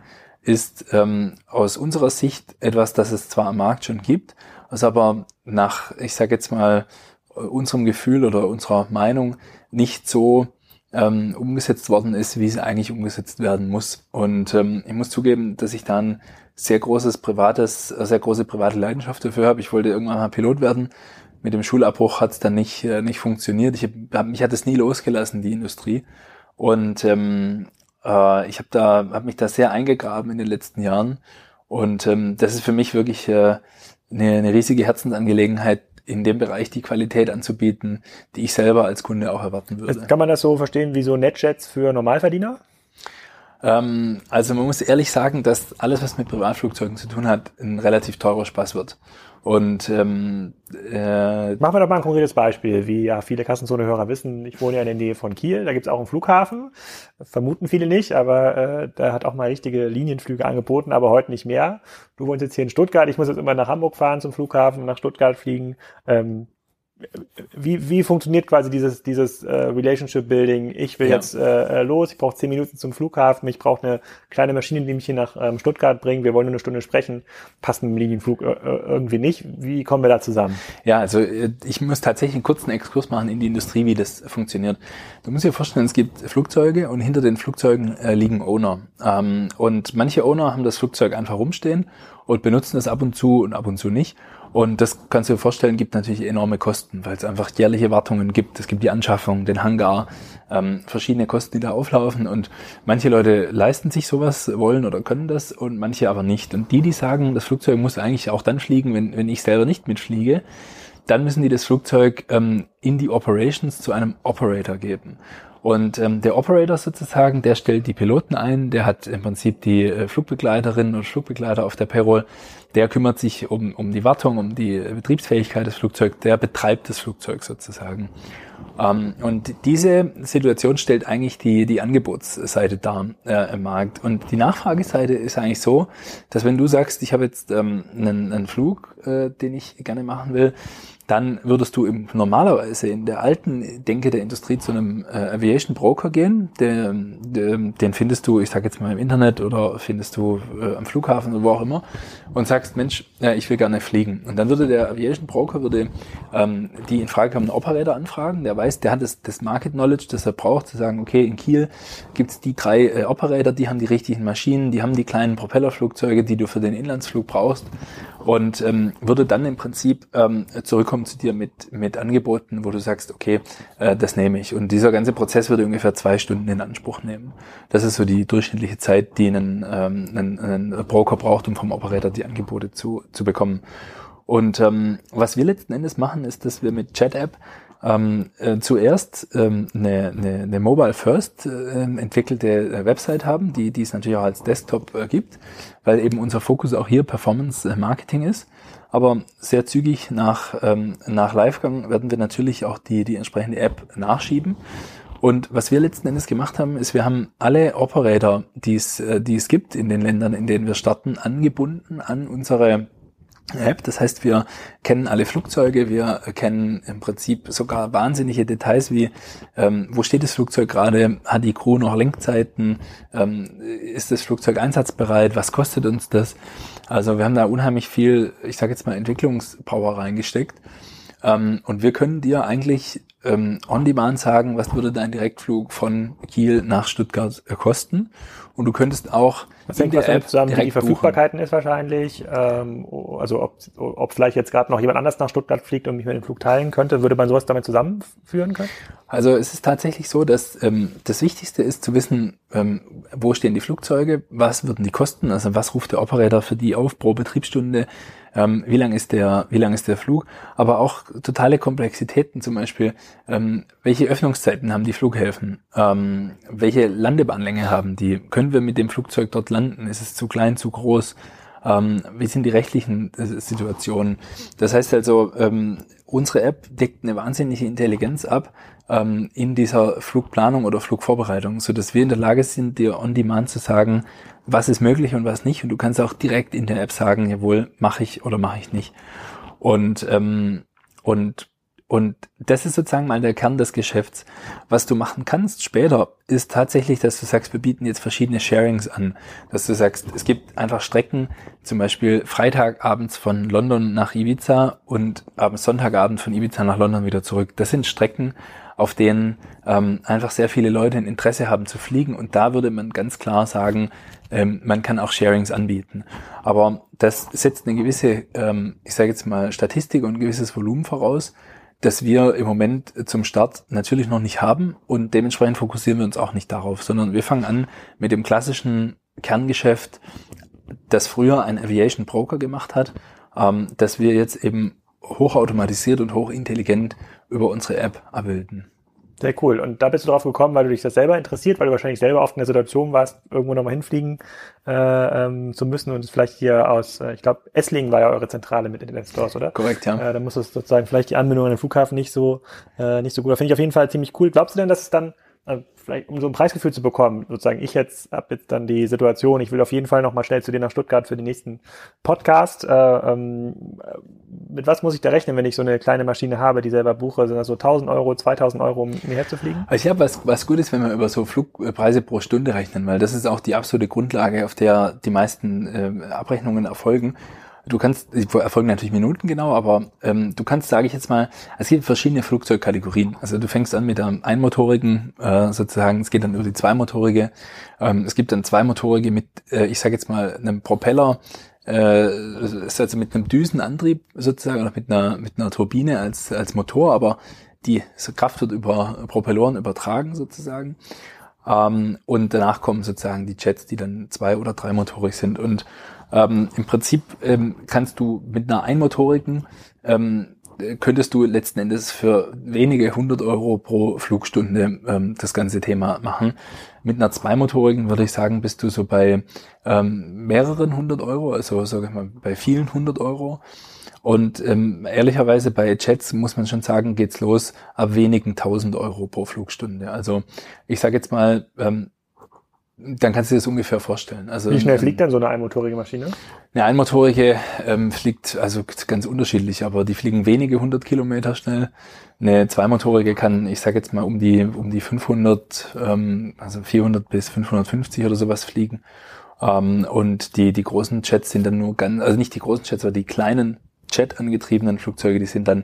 ist ähm, aus unserer Sicht etwas, das es zwar am Markt schon gibt, was aber nach, ich sage jetzt mal, unserem Gefühl oder unserer Meinung nicht so ähm, umgesetzt worden ist, wie es eigentlich umgesetzt werden muss. Und ähm, ich muss zugeben, dass ich da ein sehr großes privates, sehr große private Leidenschaft dafür habe. Ich wollte irgendwann mal Pilot werden. Mit dem Schulabbruch hat es dann nicht, äh, nicht funktioniert. Ich hab, mich hat es nie losgelassen, die Industrie. Und ähm, äh, ich habe da, habe mich da sehr eingegraben in den letzten Jahren und ähm, das ist für mich wirklich äh, eine, eine riesige Herzensangelegenheit, in dem Bereich die Qualität anzubieten, die ich selber als Kunde auch erwarten würde. Kann man das so verstehen wie so Netjets für Normalverdiener? Ähm, also man muss ehrlich sagen, dass alles, was mit Privatflugzeugen zu tun hat, ein relativ teurer Spaß wird. Und ähm, äh, machen wir doch mal ein konkretes Beispiel. Wie ja viele Kassenzone-Hörer wissen, ich wohne ja in der Nähe von Kiel, da gibt's auch einen Flughafen. Vermuten viele nicht, aber äh, da hat auch mal richtige Linienflüge angeboten, aber heute nicht mehr. Du wohnst jetzt hier in Stuttgart, ich muss jetzt immer nach Hamburg fahren zum Flughafen, nach Stuttgart fliegen. Ähm, wie, wie funktioniert quasi dieses, dieses äh, Relationship Building? Ich will ja. jetzt äh, los, ich brauche zehn Minuten zum Flughafen, ich brauche eine kleine Maschine, die mich hier nach ähm, Stuttgart bringt, wir wollen nur eine Stunde sprechen, passt mit dem Linienflug äh, äh, irgendwie nicht. Wie kommen wir da zusammen? Ja, also äh, ich muss tatsächlich einen kurzen Exkurs machen in die Industrie, wie das funktioniert. Du musst dir vorstellen, es gibt Flugzeuge und hinter den Flugzeugen äh, liegen Owner. Ähm, und manche Owner haben das Flugzeug einfach rumstehen und benutzen es ab und zu und ab und zu nicht. Und das kannst du dir vorstellen, gibt natürlich enorme Kosten, weil es einfach jährliche Wartungen gibt. Es gibt die Anschaffung, den Hangar, ähm, verschiedene Kosten, die da auflaufen. Und manche Leute leisten sich sowas, wollen oder können das und manche aber nicht. Und die, die sagen, das Flugzeug muss eigentlich auch dann fliegen, wenn, wenn ich selber nicht mitfliege, dann müssen die das Flugzeug ähm, in die Operations zu einem Operator geben. Und ähm, der Operator sozusagen, der stellt die Piloten ein, der hat im Prinzip die äh, Flugbegleiterinnen und Flugbegleiter auf der Payroll, der kümmert sich um, um die Wartung, um die Betriebsfähigkeit des Flugzeugs, der betreibt das Flugzeug sozusagen. Ähm, und diese Situation stellt eigentlich die, die Angebotsseite dar äh, im Markt. Und die Nachfrageseite ist eigentlich so, dass wenn du sagst, ich habe jetzt ähm, einen, einen Flug, äh, den ich gerne machen will, dann würdest du im, normalerweise in der alten Denke der Industrie zu einem äh, Aviation Broker gehen. Der, der, den findest du, ich sage jetzt mal im Internet oder findest du äh, am Flughafen oder wo auch immer und sagst, Mensch, äh, ich will gerne fliegen. Und dann würde der Aviation Broker würde ähm, die in Frage kommenden Operator anfragen. Der weiß, der hat das, das Market Knowledge, das er braucht, zu sagen, okay, in Kiel gibt's die drei äh, Operator, die haben die richtigen Maschinen, die haben die kleinen Propellerflugzeuge, die du für den Inlandsflug brauchst und ähm, würde dann im Prinzip ähm, zurückkommen zu dir mit, mit Angeboten, wo du sagst, okay, äh, das nehme ich. Und dieser ganze Prozess würde ungefähr zwei Stunden in Anspruch nehmen. Das ist so die durchschnittliche Zeit, die ein, ähm, ein, ein Broker braucht, um vom Operator die Angebote zu, zu bekommen. Und ähm, was wir letzten Endes machen, ist, dass wir mit Chat-App ähm, äh, zuerst ähm, eine, eine, eine Mobile First äh, entwickelte Website haben, die, die es natürlich auch als Desktop äh, gibt, weil eben unser Fokus auch hier Performance äh, Marketing ist. Aber sehr zügig nach, ähm, nach Livegang werden wir natürlich auch die, die entsprechende App nachschieben. Und was wir letzten Endes gemacht haben, ist, wir haben alle Operator, die es, äh, die es gibt in den Ländern, in denen wir starten, angebunden an unsere App. Das heißt, wir kennen alle Flugzeuge, wir kennen im Prinzip sogar wahnsinnige Details wie, ähm, wo steht das Flugzeug gerade, hat die Crew noch Lenkzeiten, ähm, ist das Flugzeug einsatzbereit, was kostet uns das? Also wir haben da unheimlich viel, ich sage jetzt mal, Entwicklungspower reingesteckt. Ähm, und wir können dir eigentlich ähm, on demand sagen, was würde dein Direktflug von Kiel nach Stuttgart kosten. Und du könntest auch das hängt was damit zusammen, wie die Verfügbarkeiten buchen. ist wahrscheinlich. Ähm, also ob, ob vielleicht jetzt gerade noch jemand anders nach Stuttgart fliegt und mich mit dem Flug teilen könnte, würde man sowas damit zusammenführen können? Also es ist tatsächlich so, dass ähm, das Wichtigste ist zu wissen, ähm, wo stehen die Flugzeuge, was würden die kosten, also was ruft der Operator für die auf pro Betriebsstunde, ähm, wie lang ist der, wie lang ist der Flug, aber auch totale Komplexitäten, zum Beispiel, ähm, welche Öffnungszeiten haben die Flughäfen, ähm, welche Landebahnlänge haben die, können wir mit dem Flugzeug dort landen, ist es zu klein, zu groß, ähm, wie sind die rechtlichen äh, Situationen. Das heißt also, ähm, unsere App deckt eine wahnsinnige Intelligenz ab ähm, in dieser Flugplanung oder Flugvorbereitung, so dass wir in der Lage sind, dir on demand zu sagen, was ist möglich und was nicht. Und du kannst auch direkt in der App sagen, jawohl, mache ich oder mache ich nicht. Und ähm, und und das ist sozusagen mal der Kern des Geschäfts. Was du machen kannst später, ist tatsächlich, dass du sagst, wir bieten jetzt verschiedene Sharings an. Dass du sagst, es gibt einfach Strecken, zum Beispiel Freitagabends von London nach Ibiza und abends Sonntagabend von Ibiza nach London wieder zurück. Das sind Strecken, auf denen ähm, einfach sehr viele Leute ein Interesse haben zu fliegen. Und da würde man ganz klar sagen, ähm, man kann auch Sharings anbieten. Aber das setzt eine gewisse, ähm, ich sage jetzt mal, Statistik und ein gewisses Volumen voraus das wir im Moment zum Start natürlich noch nicht haben und dementsprechend fokussieren wir uns auch nicht darauf, sondern wir fangen an mit dem klassischen Kerngeschäft, das früher ein Aviation Broker gemacht hat, ähm, dass wir jetzt eben hochautomatisiert und hochintelligent über unsere App abbilden. Sehr cool. Und da bist du drauf gekommen, weil du dich das selber interessiert, weil du wahrscheinlich selber oft in der Situation warst, irgendwo nochmal hinfliegen äh, ähm, zu müssen und es vielleicht hier aus, äh, ich glaube, Esslingen war ja eure Zentrale mit Internet Stores, oder? Korrekt, ja. Äh, da muss es sozusagen vielleicht die Anbindung an den Flughafen nicht so äh, nicht so gut. Da finde ich auf jeden Fall ziemlich cool. Glaubst du denn, dass es dann äh, vielleicht um so ein Preisgefühl zu bekommen, sozusagen ich jetzt habe jetzt dann die Situation, ich will auf jeden Fall noch mal schnell zu dir nach Stuttgart für den nächsten Podcast. Äh, ähm, mit was muss ich da rechnen, wenn ich so eine kleine Maschine habe, die selber buche? Sind das so 1000 Euro, 2000 Euro, um mir herzufliegen? Also ich glaube, was, was gut ist, wenn wir über so Flugpreise pro Stunde rechnen, weil das ist auch die absolute Grundlage, auf der die meisten äh, Abrechnungen erfolgen du kannst, die erfolgen natürlich Minuten genau, aber ähm, du kannst, sage ich jetzt mal, es gibt verschiedene Flugzeugkategorien. Also du fängst an mit der einmotorigen, äh, sozusagen, es geht dann über die zweimotorige. Ähm, es gibt dann zweimotorige mit, äh, ich sage jetzt mal, einem Propeller, äh, ist also mit einem Düsenantrieb sozusagen oder mit einer mit einer Turbine als als Motor, aber die Kraft wird über Propelloren übertragen sozusagen. Ähm, und danach kommen sozusagen die Jets, die dann zwei oder drei motorig sind und ähm, Im Prinzip ähm, kannst du mit einer einmotorigen ähm, äh, könntest du letzten Endes für wenige hundert Euro pro Flugstunde ähm, das ganze Thema machen. Mit einer zweimotorigen würde ich sagen, bist du so bei ähm, mehreren hundert Euro, also sage ich mal bei vielen hundert Euro. Und ähm, ehrlicherweise bei Jets muss man schon sagen, geht's los ab wenigen tausend Euro pro Flugstunde. Also ich sage jetzt mal, ähm, dann kannst du dir das ungefähr vorstellen. Also, Wie schnell fliegt denn so eine einmotorige Maschine? Eine einmotorige ähm, fliegt also ganz unterschiedlich, aber die fliegen wenige hundert Kilometer schnell. Eine zweimotorige kann, ich sage jetzt mal um die um die 500, ähm, also 400 bis 550 oder sowas fliegen. Ähm, und die die großen Jets sind dann nur ganz, also nicht die großen Jets, aber die kleinen Jet angetriebenen Flugzeuge, die sind dann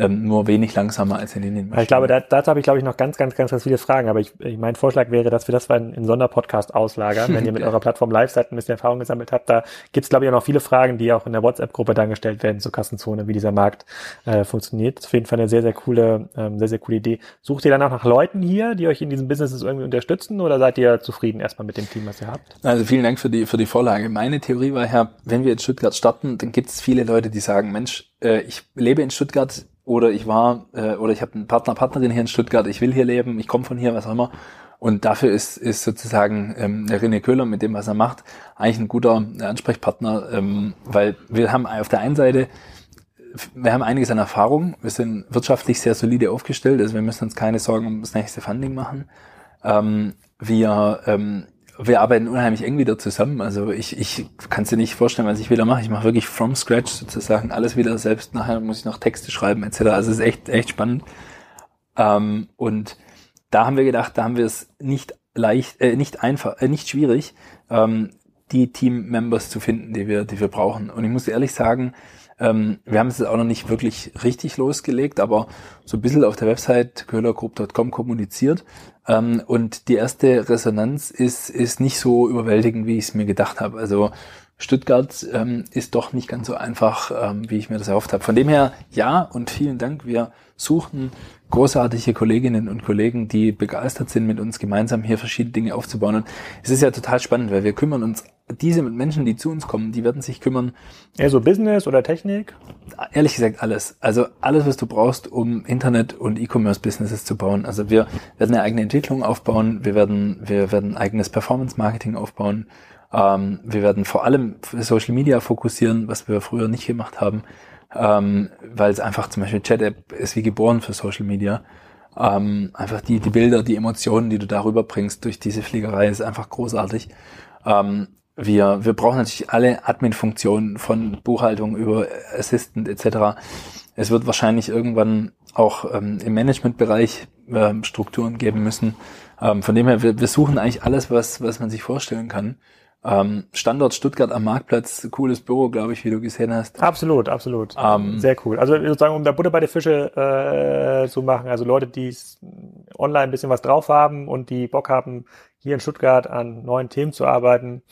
ähm, nur wenig langsamer als in den Ich glaube, da, dazu habe ich, glaube ich, noch ganz, ganz, ganz, ganz viele Fragen. Aber ich, ich, mein Vorschlag wäre, dass wir das in, in Sonderpodcast auslagern. Wenn ihr mit eurer Plattform live seid und ein bisschen Erfahrung gesammelt habt, da gibt es, glaube ich, auch noch viele Fragen, die auch in der WhatsApp-Gruppe dann gestellt werden zur Kassenzone, wie dieser Markt äh, funktioniert. Das ist auf jeden Fall eine sehr, sehr coole, ähm, sehr, sehr coole Idee. Sucht ihr dann auch nach Leuten hier, die euch in diesem Business irgendwie unterstützen oder seid ihr zufrieden erstmal mit dem Team, was ihr habt? Also vielen Dank für die, für die Vorlage. Meine Theorie war ja, wenn wir in Stuttgart starten, dann gibt es viele Leute, die sagen, Mensch, äh, ich lebe in Stuttgart, oder ich war äh, oder ich habe einen Partner, Partnerin hier in Stuttgart, ich will hier leben, ich komme von hier, was auch immer. Und dafür ist, ist sozusagen ähm, der René Köhler mit dem, was er macht, eigentlich ein guter Ansprechpartner, ähm, weil wir haben auf der einen Seite, wir haben einiges an Erfahrung, wir sind wirtschaftlich sehr solide aufgestellt, also wir müssen uns keine Sorgen um das nächste Funding machen. Ähm, wir ähm, wir arbeiten unheimlich eng wieder zusammen. Also ich, ich kann es dir nicht vorstellen, was ich wieder mache. Ich mache wirklich from scratch sozusagen alles wieder selbst. Nachher muss ich noch Texte schreiben etc. Also es ist echt, echt spannend. Ähm, und da haben wir gedacht, da haben wir es nicht leicht, äh, nicht einfach, äh, nicht schwierig, ähm, die Team-Members zu finden, die wir, die wir brauchen. Und ich muss ehrlich sagen, ähm, wir haben es jetzt auch noch nicht wirklich richtig losgelegt, aber so ein bisschen auf der Website köhlergroup.com kommuniziert. Ähm, und die erste Resonanz ist, ist nicht so überwältigend, wie ich es mir gedacht habe. Also Stuttgart ähm, ist doch nicht ganz so einfach, ähm, wie ich mir das erhofft habe. Von dem her, ja und vielen Dank. Wir suchen großartige Kolleginnen und Kollegen, die begeistert sind, mit uns gemeinsam hier verschiedene Dinge aufzubauen. Und es ist ja total spannend, weil wir kümmern uns, diese Menschen, die zu uns kommen, die werden sich kümmern. Eher so Business oder Technik? Ehrlich gesagt alles. Also alles, was du brauchst, um Internet- und E-Commerce-Businesses zu bauen. Also wir werden eine eigene Entwicklung aufbauen, wir werden, wir werden eigenes Performance-Marketing aufbauen, ähm, wir werden vor allem Social Media fokussieren, was wir früher nicht gemacht haben ähm, weil es einfach zum Beispiel Chat-App ist wie geboren für Social Media. Ähm, einfach die, die Bilder, die Emotionen, die du darüber bringst durch diese Fliegerei, ist einfach großartig. Ähm, wir, wir brauchen natürlich alle Admin-Funktionen von Buchhaltung über Assistant etc. Es wird wahrscheinlich irgendwann auch ähm, im Managementbereich ähm, Strukturen geben müssen. Ähm, von dem her, wir, wir suchen eigentlich alles, was, was man sich vorstellen kann. Ähm, Standort Stuttgart am Marktplatz, cooles Büro, glaube ich, wie du gesehen hast. Absolut, absolut. Ähm, Sehr cool. Also sozusagen, um da Butter bei den Fische äh, zu machen, also Leute, die online ein bisschen was drauf haben und die Bock haben, hier in Stuttgart an neuen Themen zu arbeiten,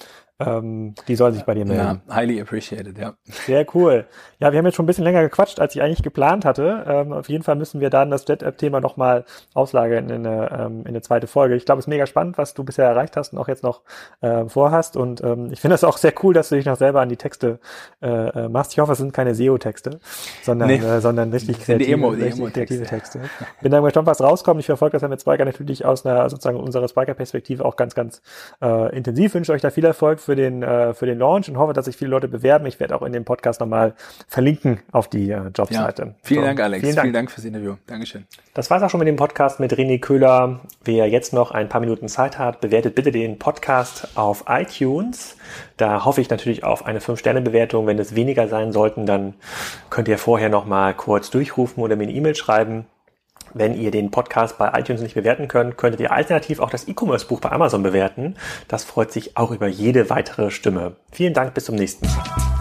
ähm, die sollen sich bei dir melden. Ja, highly appreciated, ja. Sehr cool. Ja, wir haben jetzt schon ein bisschen länger gequatscht, als ich eigentlich geplant hatte. Ähm, auf jeden Fall müssen wir dann das Jet-App-Thema nochmal auslagern in eine, ähm, in eine zweite Folge. Ich glaube, es ist mega spannend, was du bisher erreicht hast und auch jetzt noch äh, vorhast. Und ähm, ich finde es auch sehr cool, dass du dich noch selber an die Texte äh, äh machst. Ich hoffe, es sind keine SEO-Texte, sondern, nee. äh, sondern richtig kreative, Emo, richtig kreative Texte. Bin dann gespannt, was rauskommt. Ich verfolge das ja mit Spiker natürlich aus einer sozusagen unserer Spiker-Perspektive auch ganz, ganz äh, intensiv. wünsche euch da viel Erfolg für den, äh, für den Launch und hoffe, dass sich viele Leute bewerben. Ich werde auch in dem Podcast nochmal verlinken auf die äh, Jobseite. Ja, vielen so, Dank, Alex. Vielen Dank. vielen Dank fürs Interview. Dankeschön. Das war's auch schon mit dem Podcast mit René Köhler. Wer jetzt noch ein paar Minuten Zeit hat, bewertet bitte den Podcast auf iTunes. Da hoffe ich natürlich auf eine 5-Sterne-Bewertung. Wenn es weniger sein sollten, dann könnt ihr vorher nochmal kurz durchrufen oder mir eine E-Mail schreiben. Wenn ihr den Podcast bei iTunes nicht bewerten könnt, könntet ihr alternativ auch das E-Commerce-Buch bei Amazon bewerten. Das freut sich auch über jede weitere Stimme. Vielen Dank, bis zum nächsten Mal.